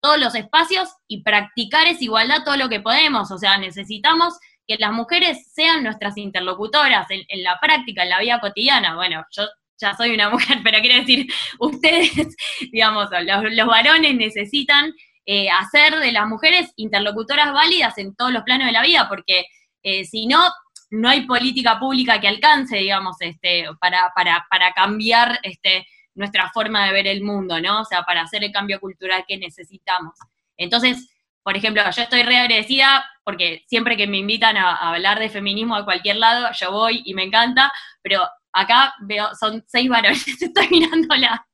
todos los espacios y practicar esa igualdad todo lo que podemos. O sea, necesitamos que las mujeres sean nuestras interlocutoras en, la práctica, en la vida cotidiana. Bueno, yo ya soy una mujer, pero quiero decir, ustedes, digamos, los, varones necesitan eh, hacer de las mujeres interlocutoras válidas en todos los planos de la vida, porque eh, si no, no hay política pública que alcance, digamos, este, para, para, para cambiar este, nuestra forma de ver el mundo, ¿no? O sea, para hacer el cambio cultural que necesitamos. Entonces, por ejemplo, yo estoy re agradecida porque siempre que me invitan a, hablar de feminismo de cualquier lado, yo voy y me encanta, pero acá veo, son seis varones, estoy mirando la,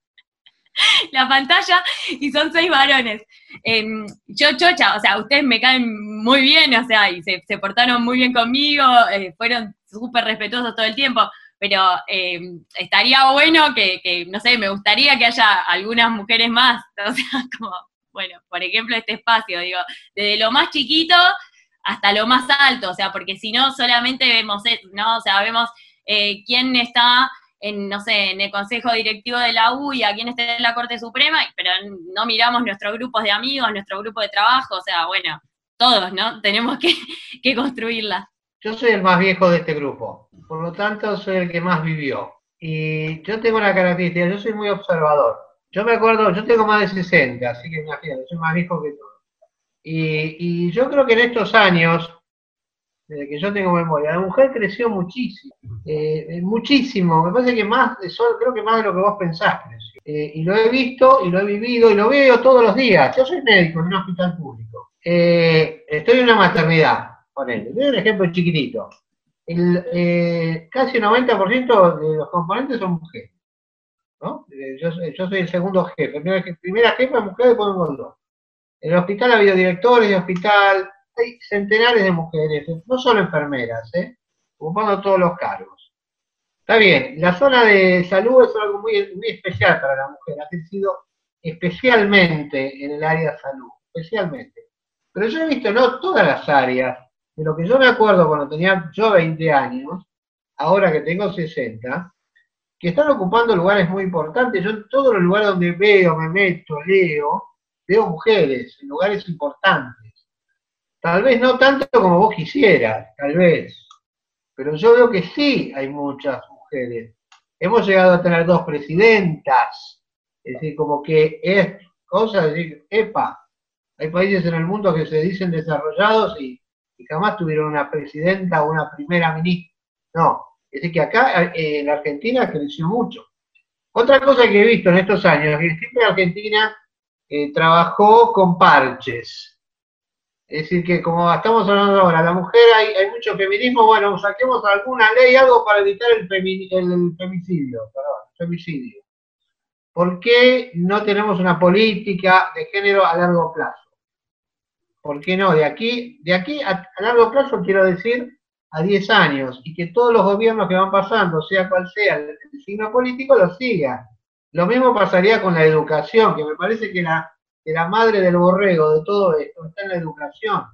la pantalla y son seis varones. Em, yo, chocha, o sea, ustedes me caen muy bien, o sea, y se, portaron muy bien conmigo, eh, fueron súper respetuosos todo el tiempo, pero em, estaría bueno que, no sé, me gustaría que haya algunas mujeres más, o sea, como, bueno, por ejemplo, este espacio, digo, desde lo más chiquito hasta lo más alto, o sea, porque si no, solamente vemos, ¿no? O sea, vemos eh, quién está en, no sé, en el Consejo Directivo de la U y a quien esté en la Corte Suprema, pero no miramos nuestros grupos de amigos, nuestro grupo de trabajo, o sea, bueno, todos, ¿no? Tenemos que, que. Yo soy el más viejo de este grupo, por lo tanto soy el que más vivió. Y yo tengo una característica, yo soy muy observador. Yo me acuerdo, yo tengo más de 60, así que imagínate, soy más viejo que todo. Y, y yo creo que en estos años, desde que yo tengo memoria. La mujer creció muchísimo, eh, eh, muchísimo. Me parece que más, creo que más de lo que vos pensás. Eh, y lo he visto, y lo he vivido, y lo veo todos los días. Yo soy médico en un hospital público. estoy en una maternidad, ponele. Doy un ejemplo chiquitito. Casi el 90% de los componentes son mujeres. Yo, soy el segundo jefe. Primera, jefa mujer, después me. En el hospital ha habido directores de hospital, hay centenares de mujeres, no solo enfermeras, ¿eh? ocupando todos los cargos. Está bien, la zona de salud es algo muy, muy especial para la mujer, ha crecido especialmente en el área de salud, especialmente. Pero yo he visto no todas las áreas, de lo que yo me acuerdo cuando tenía yo 20 años, ahora que tengo 60, que están ocupando lugares muy importantes. Yo en todos los lugares donde veo, me meto, leo, veo mujeres en lugares importantes. Tal vez no tanto como vos quisieras, tal vez. Pero yo veo que sí hay muchas mujeres. Hemos llegado a tener dos presidentas. Es decir, como que es cosa de decir, epa, hay países en el mundo que se dicen desarrollados y, jamás tuvieron una presidenta o una primera ministra. No, es decir, que acá eh, en Argentina creció mucho. Otra cosa que he visto en estos años, que siempre Argentina eh, trabajó con parches. Es decir, que como estamos hablando ahora, la mujer hay, mucho feminismo, bueno, saquemos alguna ley, algo para evitar el, femicidio, perdón, femicidio. ¿Por qué no tenemos una política de género a largo plazo? ¿Por qué no? De aquí, de aquí a, largo plazo quiero decir a 10 años y que todos los gobiernos que van pasando, sea cual sea el, signo político, lo sigan. Lo mismo pasaría con la educación, que me parece que la, que la madre del borrego de todo esto está en la educación.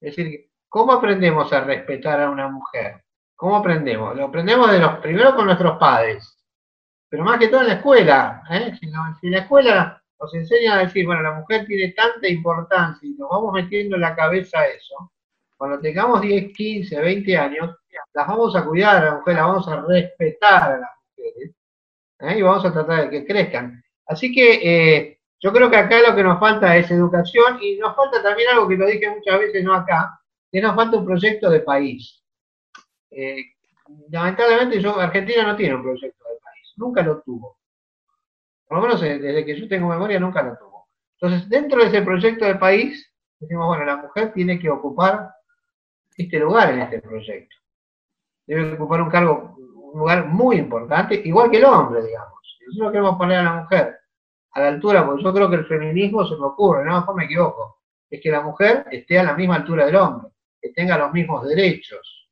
Es decir, ¿cómo aprendemos a respetar a una mujer? ¿Cómo aprendemos? Lo aprendemos de los, primero con nuestros padres, pero más que todo en la escuela. ¿eh? Si, en la escuela nos enseña a decir, bueno, la mujer tiene tanta importancia y nos vamos metiendo en la cabeza eso, cuando tengamos 10, 15, 20 años, las vamos a cuidar a la mujer, las vamos a respetar a las mujeres ¿eh? y vamos a tratar de que crezcan. Así que eh, yo creo que acá lo que nos falta es educación y nos falta también algo que lo dije muchas veces, no acá, que nos falta un proyecto de país. Eh, lamentablemente Argentina no tiene un proyecto de país, nunca lo tuvo por lo menos eh, desde que yo tengo memoria nunca lo tuvo. Entonces, dentro de ese proyecto de país, decimos, bueno, la mujer tiene que ocupar este lugar en este proyecto. Debe ocupar un cargo, un lugar muy importante, igual que el hombre, digamos. Nosotros queremos poner a la mujer a la altura, porque yo creo que el feminismo se me ocurre, no, me equivoco, es que la mujer esté a la misma altura del hombre, que tenga los mismos derechos.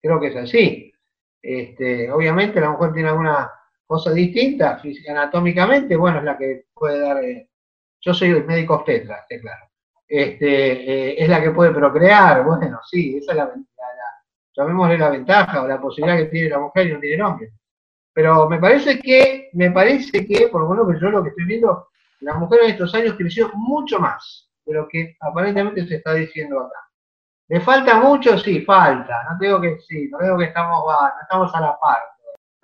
Creo que es así. Este, obviamente la mujer tiene alguna cosas distintas, anatómicamente, bueno, es la que puede dar, eh, yo soy el médico obstetra, está claro, este, eh, es la que puede procrear, bueno, sí, esa es la, llamémosle la ventaja o la posibilidad que tiene la mujer y no tiene el hombre. Pero me parece que, me parece que, por lo menos que yo lo que estoy viendo, la mujer en estos años creció mucho más de lo que aparentemente se está diciendo acá. ¿Le falta mucho? Sí, falta. No digo que sí, no digo que estamos, no estamos a la par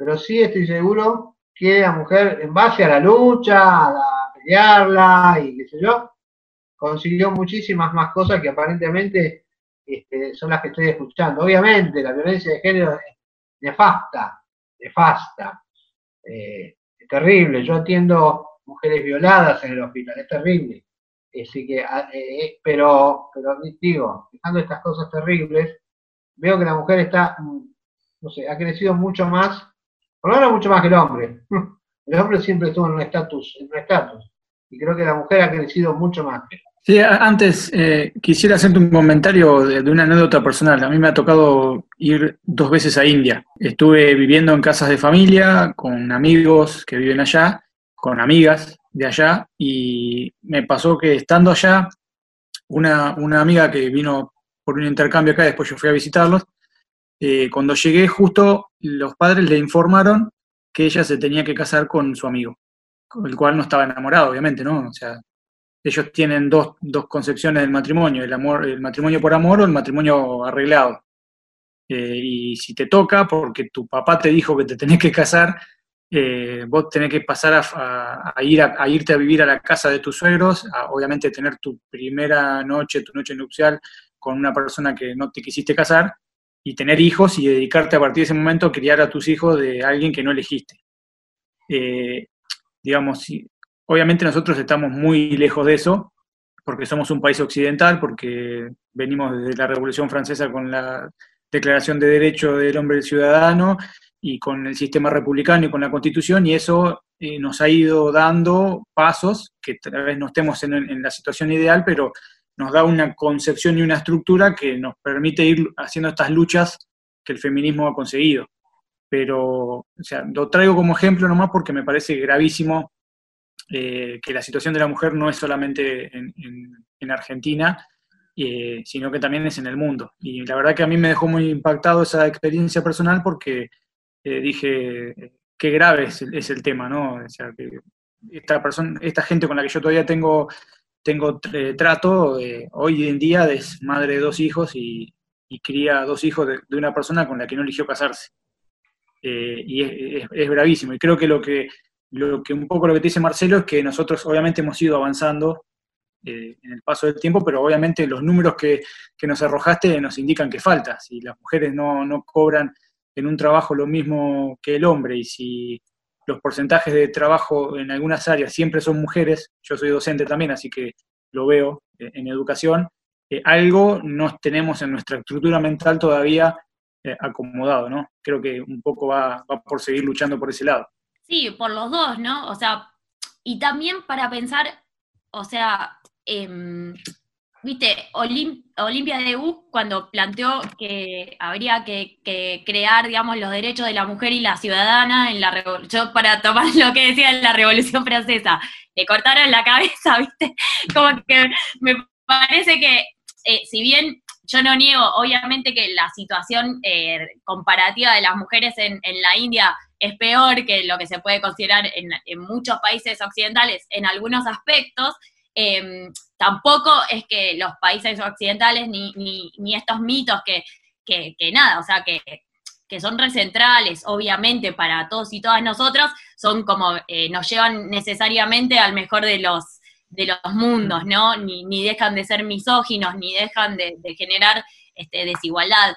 pero sí estoy seguro que la mujer, en base a la lucha, a pelearla y qué sé yo, consiguió muchísimas más cosas que aparentemente este, son las que estoy escuchando. Obviamente, la violencia de género es nefasta, nefasta, eh, es terrible. Yo atiendo mujeres violadas en el hospital, es terrible. Así que, ah, eh, pero, pero digo, dejando estas cosas terribles, veo que la mujer está, mm, no sé, ha crecido mucho más por ahora mucho más que el hombre. El hombre siempre estuvo en un estatus, en un estatus. Y creo que la mujer ha crecido mucho más. Sí, antes eh, quisiera hacerte un comentario de, una anécdota personal. A mí me ha tocado ir dos veces a India. Estuve viviendo en casas de familia, con amigos que viven allá, con amigas de allá, y me pasó que estando allá, una, una amiga que vino por un intercambio acá, después yo fui a visitarlos, eh, cuando llegué justo los padres le informaron que ella se tenía que casar con su amigo, el cual no estaba enamorado, obviamente, ¿no? O sea, ellos tienen dos, concepciones del matrimonio, el, amor, el matrimonio por amor o el matrimonio arreglado. Eh, y si te toca, porque tu papá te dijo que te tenés que casar, eh, vos tenés que pasar a, ir a, irte a vivir a la casa de tus suegros, obviamente tener tu primera noche, tu noche nupcial con una persona que no te quisiste casar, y tener hijos y dedicarte a partir de ese momento a criar a tus hijos de alguien que no elegiste. Eh, digamos, obviamente nosotros estamos muy lejos de eso, porque somos un país occidental, porque venimos desde la Revolución Francesa con la Declaración de Derecho del Hombre y Ciudadano y con el sistema republicano y con la Constitución, y eso eh, nos ha ido dando pasos, que tal vez no estemos en, en la situación ideal, pero nos da una concepción y una estructura que nos permite ir haciendo estas luchas que el feminismo ha conseguido. Pero, o sea, lo traigo como ejemplo nomás porque me parece gravísimo eh, que la situación de la mujer no es solamente en, Argentina, eh, sino que también es en el mundo. Y la verdad que a mí me dejó muy impactado esa experiencia personal porque eh, dije, qué grave es el, tema, ¿no? O sea, que esta, persona, esta gente con la que yo todavía tengo tengo eh, trato, eh, hoy en día es madre de dos hijos y, cría dos hijos de, una persona con la que no eligió casarse. Eh, y es, bravísimo. Y creo que lo, que lo que un poco lo que te dice Marcelo es que nosotros obviamente hemos ido avanzando en el paso del tiempo, pero obviamente los números que, que, nos arrojaste nos indican que falta. Si las mujeres no, no cobran en un trabajo lo mismo que el hombre y si los porcentajes de trabajo en algunas áreas siempre son mujeres, yo soy docente también, así que lo veo en educación, eh, algo nos tenemos en nuestra estructura mental todavía eh, acomodado, ¿no? Creo que un poco va, va por seguir luchando por ese lado. Sí, por los dos, ¿no? O sea, y también para pensar, o sea, em, viste, Olimpia de U cuando planteó que habría que, crear, digamos, los derechos de la mujer y la ciudadana en la revolución, para tomar lo que decía en la Revolución Francesa, le cortaron la cabeza, viste, como que me parece que, eh, si bien yo no niego, obviamente, que la situación eh, comparativa de las mujeres en, la India es peor que lo que se puede considerar en, muchos países occidentales en algunos aspectos. Em, tampoco es que los países occidentales ni, ni, estos mitos que, que, nada, o sea, que, que son recentrales, obviamente, para todos y todas nosotros, son como, eh, nos llevan necesariamente al mejor de los, de los mundos, ¿no? Ni, ni dejan de ser misóginos, ni dejan de, generar este, desigualdad.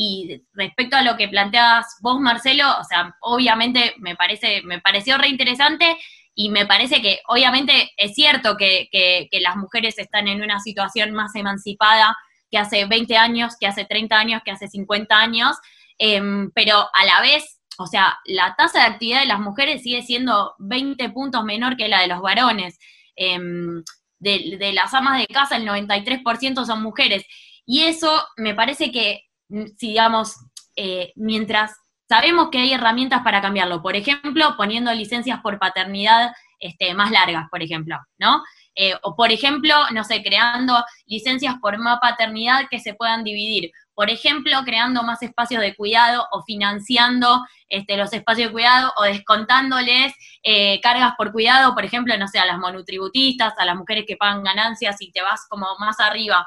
Y respecto a lo que planteas vos, Marcelo, o sea, obviamente me parece, me pareció reinteresante y me parece que obviamente es cierto que, que, las mujeres están en una situación más emancipada que hace 20 años, que hace 30 años, que hace 50 años, em, pero a la vez, o sea, la tasa de actividad de las mujeres sigue siendo 20 puntos menor que la de los varones. Em, de, las amas de casa, el 93% son mujeres. Y eso me parece que, digamos, eh, mientras sabemos que hay herramientas para cambiarlo, por ejemplo, poniendo licencias por paternidad este, más largas, por ejemplo, ¿no? Eh, o por ejemplo, no sé, creando licencias por más paternidad que se puedan dividir. Por ejemplo, creando más espacios de cuidado o financiando este, los espacios de cuidado o descontándoles eh, cargas por cuidado, por ejemplo, no sé, a las monotributistas, a las mujeres que pagan ganancias y te vas como más arriba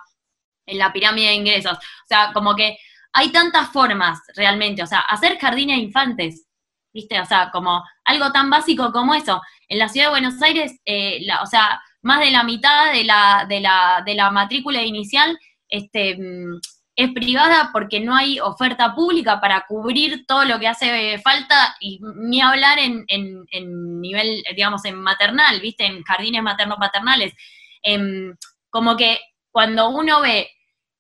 en la pirámide de ingresos. O sea, como que hay tantas formas realmente, o sea, hacer jardines infantes, ¿viste? O sea, como algo tan básico como eso. En la ciudad de Buenos Aires, eh, o sea, más de la mitad de la, de la, de la matrícula inicial este, mm, es privada porque no hay oferta pública para cubrir todo lo que hace falta y ni hablar en, en, nivel, digamos, en maternal, ¿viste? En jardines materno-paternales. Em, como que cuando uno ve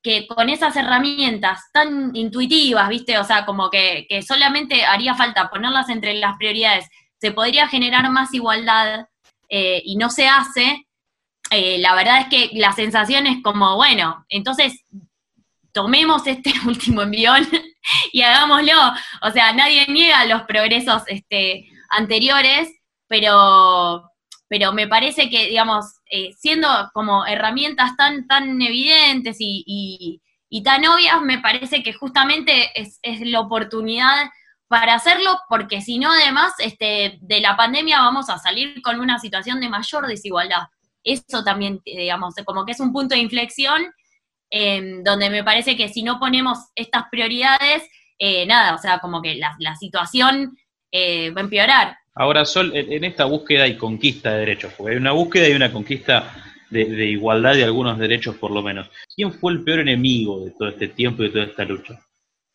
que con esas herramientas tan intuitivas, ¿viste? O sea, como que, solamente haría falta ponerlas entre las prioridades, se podría generar más igualdad eh, y no se hace, eh, la verdad es que la sensación es como, bueno, entonces tomemos este último envión y hagámoslo. O sea, nadie niega los progresos este, anteriores, pero, pero me parece que, digamos, eh, siendo como herramientas tan, tan evidentes y, tan obvias, me parece que justamente es, la oportunidad para hacerlo, porque si no, además, este, de la pandemia vamos a salir con una situación de mayor desigualdad. Eso también, digamos, como que es un punto de inflexión Em, donde me parece que si no ponemos estas prioridades, eh, nada, o sea, como que la, situación eh, va a empeorar. Ahora, Sol, en, esta búsqueda y conquista de derechos, porque hay una búsqueda y una conquista de, igualdad de algunos derechos por lo menos. ¿Quién fue el peor enemigo de todo este tiempo y de toda esta lucha?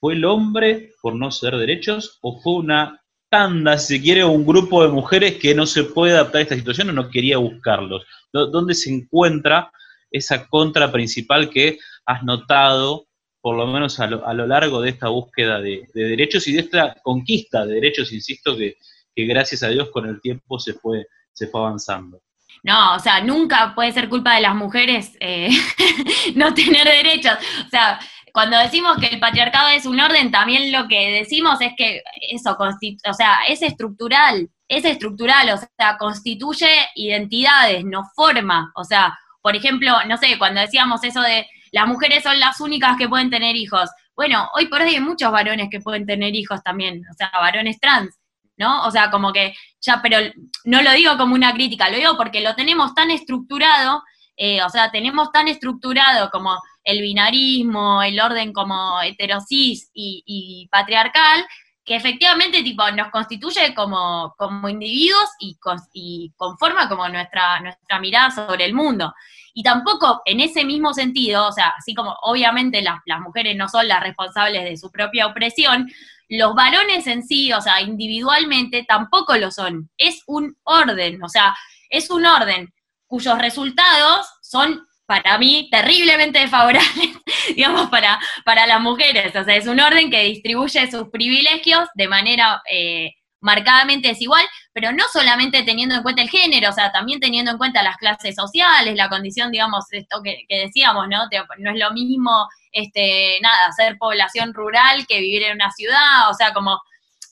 ¿Fue el hombre por no ceder derechos o fue una tanda, si se quiere, un grupo de mujeres que no se puede adaptar a esta situación o no quería buscarlos? ¿Dónde se encuentra esa contra principal que has notado, por lo menos a lo, largo de esta búsqueda de, derechos y de esta conquista de derechos, insisto, que, gracias a Dios con el tiempo se fue, se fue avanzando. No, o sea, nunca puede ser culpa de las mujeres eh, no tener derechos. O sea, cuando decimos que el patriarcado es un orden, también lo que decimos es que eso, o sea, es estructural, es estructural, o sea, constituye identidades, no forma. O sea, por ejemplo, no sé, cuando decíamos eso de las mujeres son las únicas que pueden tener hijos. Bueno, hoy por hoy hay muchos varones que pueden tener hijos también, o sea, varones trans, ¿no? O sea, como que ya, pero no lo digo como una crítica, lo digo porque lo tenemos tan estructurado, eh, o sea, tenemos tan estructurado como el binarismo, el orden como heterosis y, patriarcal, que efectivamente tipo, nos constituye como, como individuos y, y, conforma como nuestra, nuestra mirada sobre el mundo. Y tampoco en ese mismo sentido, o sea, así como obviamente las, las mujeres no son las responsables de su propia opresión, los varones en sí, o sea, individualmente tampoco lo son. Es un orden, o sea, es un orden cuyos resultados son para mí, terriblemente desfavorables, digamos, para, para las mujeres. O sea, es un orden que distribuye sus privilegios de manera eh, marcadamente desigual, pero no solamente teniendo en cuenta el género, o sea, también teniendo en cuenta las clases sociales, la condición, digamos, esto que, decíamos, ¿no? No es lo mismo, este, nada, ser población rural que vivir en una ciudad, o sea, como,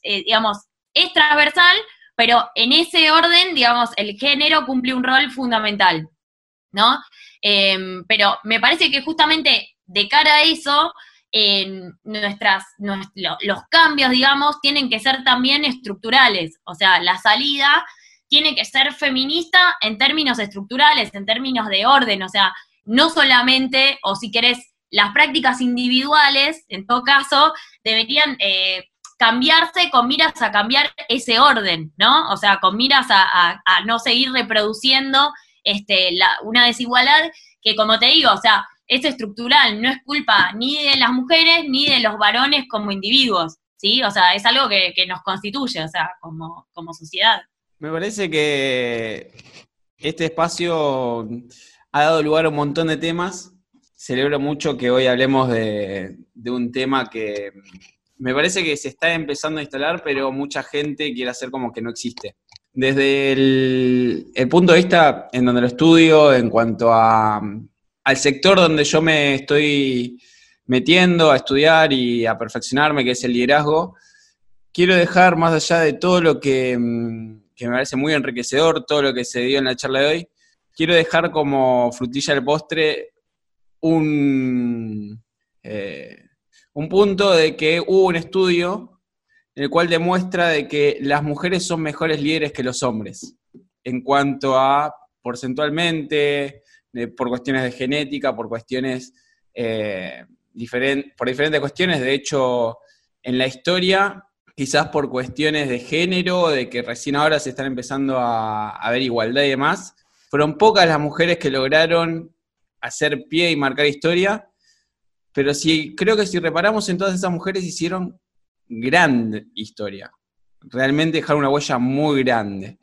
eh, digamos, es transversal, pero en ese orden, digamos, el género cumple un rol fundamental, ¿no? Em, pero me parece que justamente de cara a eso, nuestras, los cambios, digamos, tienen que ser también estructurales. O sea, la salida tiene que ser feminista en términos estructurales, en términos de orden. O sea, no solamente, o si querés, las prácticas individuales, en todo caso, deberían eh, cambiarse con miras a cambiar ese orden, ¿no? O sea, con miras a, no seguir reproduciendo este, una desigualdad que, como te digo, o sea, es estructural, no es culpa ni de las mujeres ni de los varones como individuos, ¿sí? O sea, es algo que, nos constituye, o sea, como, como sociedad. Me parece que este espacio ha dado lugar a un montón de temas. Celebro mucho que hoy hablemos de, un tema que me parece que se está empezando a instalar, pero mucha gente quiere hacer como que no existe. Desde el, el punto de vista en donde lo estudio, en cuanto a al sector donde yo me estoy metiendo a estudiar y a perfeccionarme, que es el liderazgo, quiero dejar más allá de todo lo que, mm, me parece muy enriquecedor, todo lo que se dio en la charla de hoy, quiero dejar como frutilla del postre un, eh, un punto de que hubo un estudio en el cual demuestra de que las mujeres son mejores líderes que los hombres, en cuanto a porcentualmente, por cuestiones de genética, por cuestiones, eh, por diferentes cuestiones. De hecho, en la historia, quizás por cuestiones de género, de que recién ahora se están empezando a, ver igualdad y demás, fueron pocas las mujeres que lograron hacer pie y marcar historia, pero sí, creo que si reparamos en todas esas mujeres hicieron gran historia. Realmente dejaron una huella muy grande.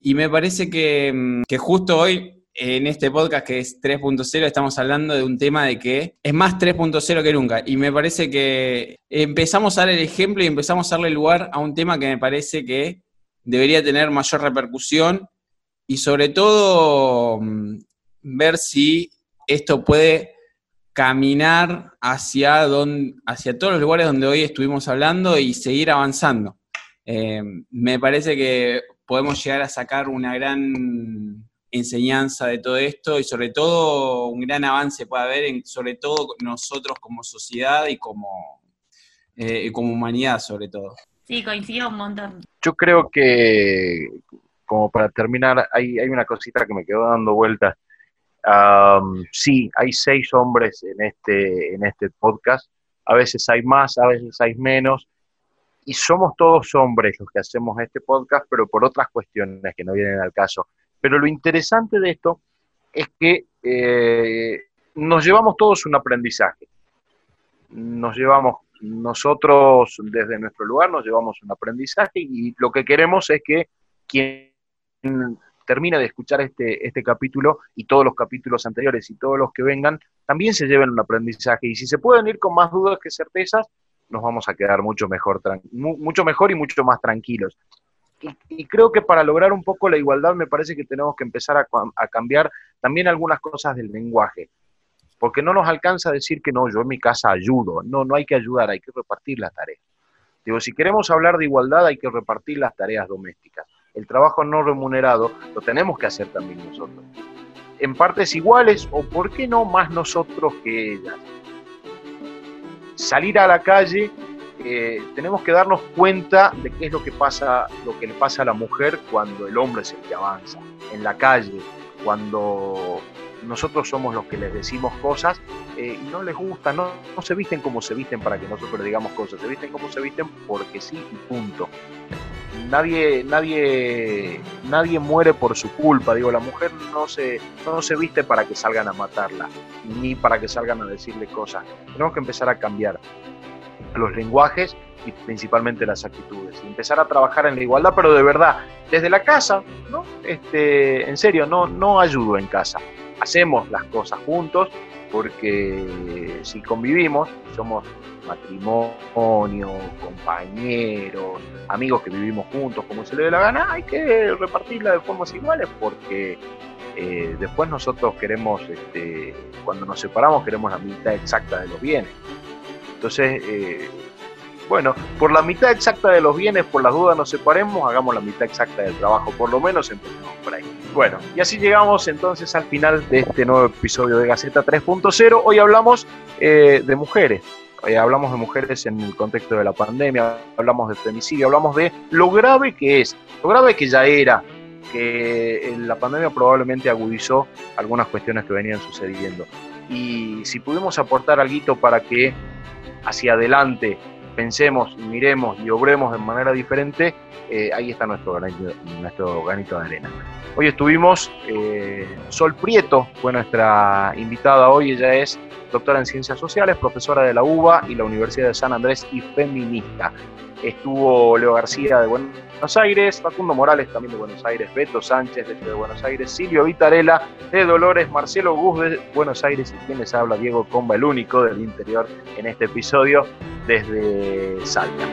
Y me parece que, mm, que justo hoy en este podcast que es 3.0 estamos hablando de un tema de que es más 3.0 que nunca. Y me parece que empezamos a dar el ejemplo y empezamos a darle lugar a un tema que me parece que debería tener mayor repercusión y sobre todo mm, ver si esto puede caminar hacia, hacia todos los lugares donde hoy estuvimos hablando y seguir avanzando. Eh, me parece que podemos llegar a sacar una gran enseñanza de todo esto y sobre todo un gran avance puede haber, en, sobre todo nosotros como sociedad y como, eh, como humanidad sobre todo. Sí, coincido un montón. Yo creo que, como para terminar, hay, hay una cosita que me quedó dando vueltas. sí, hay seis hombres en este, en este podcast. A veces hay más, a veces hay menos. Y somos todos hombres los que hacemos este podcast, pero por otras cuestiones que no vienen al caso. Pero lo interesante de esto es que eh, nos llevamos todos un aprendizaje. Nos llevamos nosotros desde nuestro lugar, nos llevamos un aprendizaje y lo que queremos es que quien termine de escuchar este, este capítulo y todos los capítulos anteriores y todos los que vengan, también se lleven un aprendizaje. Y si se pueden ir con más dudas que certezas, nos vamos a quedar mucho mejor, mucho mejor y mucho más tranquilos y, creo que para lograr un poco la igualdad me parece que tenemos que empezar a, cambiar también algunas cosas del lenguaje. Porque no nos alcanza a decir que no, yo en mi casa ayudo. No, no hay que ayudar, hay que repartir las tareas. Digo, si queremos hablar de igualdad hay que repartir las tareas domésticas. El trabajo no remunerado lo tenemos que hacer también nosotros. En partes iguales o, ¿por qué no, más nosotros que ellas? Salir a la calle eh, tenemos que darnos cuenta de qué es lo que pasa, lo que le pasa a la mujer cuando el hombre es el que avanza, en la calle, cuando nosotros somos los que les decimos cosas eh, y no les gusta, no, se visten como se visten para que nosotros digamos cosas, se visten como se visten porque sí y punto. Nadie, nadie, nadie muere por su culpa. Digo, la mujer no se, no se viste para que salgan a matarla, ni para que salgan a decirle cosas. Tenemos que empezar a cambiar los lenguajes y principalmente las actitudes. Y empezar a trabajar en la igualdad, pero de verdad, desde la casa, ¿no? Este, en serio, no, no ayudo en casa. hacemos las cosas juntos, porque si convivimos, somos matrimonio, compañeros, amigos que vivimos juntos, como se le dé la gana, hay que repartirla de formas iguales porque eh, después nosotros queremos, este, cuando nos separamos, queremos la mitad exacta de los bienes. Entonces, eh, bueno, por la mitad exacta de los bienes, por las dudas nos separemos, hagamos la mitad exacta del trabajo, por lo menos empecemos por ahí. Bueno, y así llegamos entonces al final de este nuevo episodio de Gaceta 3.0. Hoy hablamos eh, de mujeres, eh, hablamos de mujeres en el contexto de la pandemia, hablamos de femicidio, hablamos de lo grave que es, lo grave que ya era, que la pandemia probablemente agudizó algunas cuestiones que venían sucediendo. Y si pudimos aportar algo para que hacia adelante pensemos, miremos y obremos de manera diferente, eh, ahí está nuestro granito, nuestro granito de arena. Hoy estuvimos, eh, Sol Prieto fue nuestra invitada hoy, ella es doctora en Ciencias Sociales, profesora de la UBA y la Universidad de San Andrés y feminista. Estuvo Leo García de Buenos Aires, Facundo Morales también de Buenos Aires, Beto Sánchez de Buenos Aires, Silvio Vitarela de Dolores, Marcelo Gus de Buenos Aires y quien les habla, Diego Comba, el único del interior en este episodio desde Salta.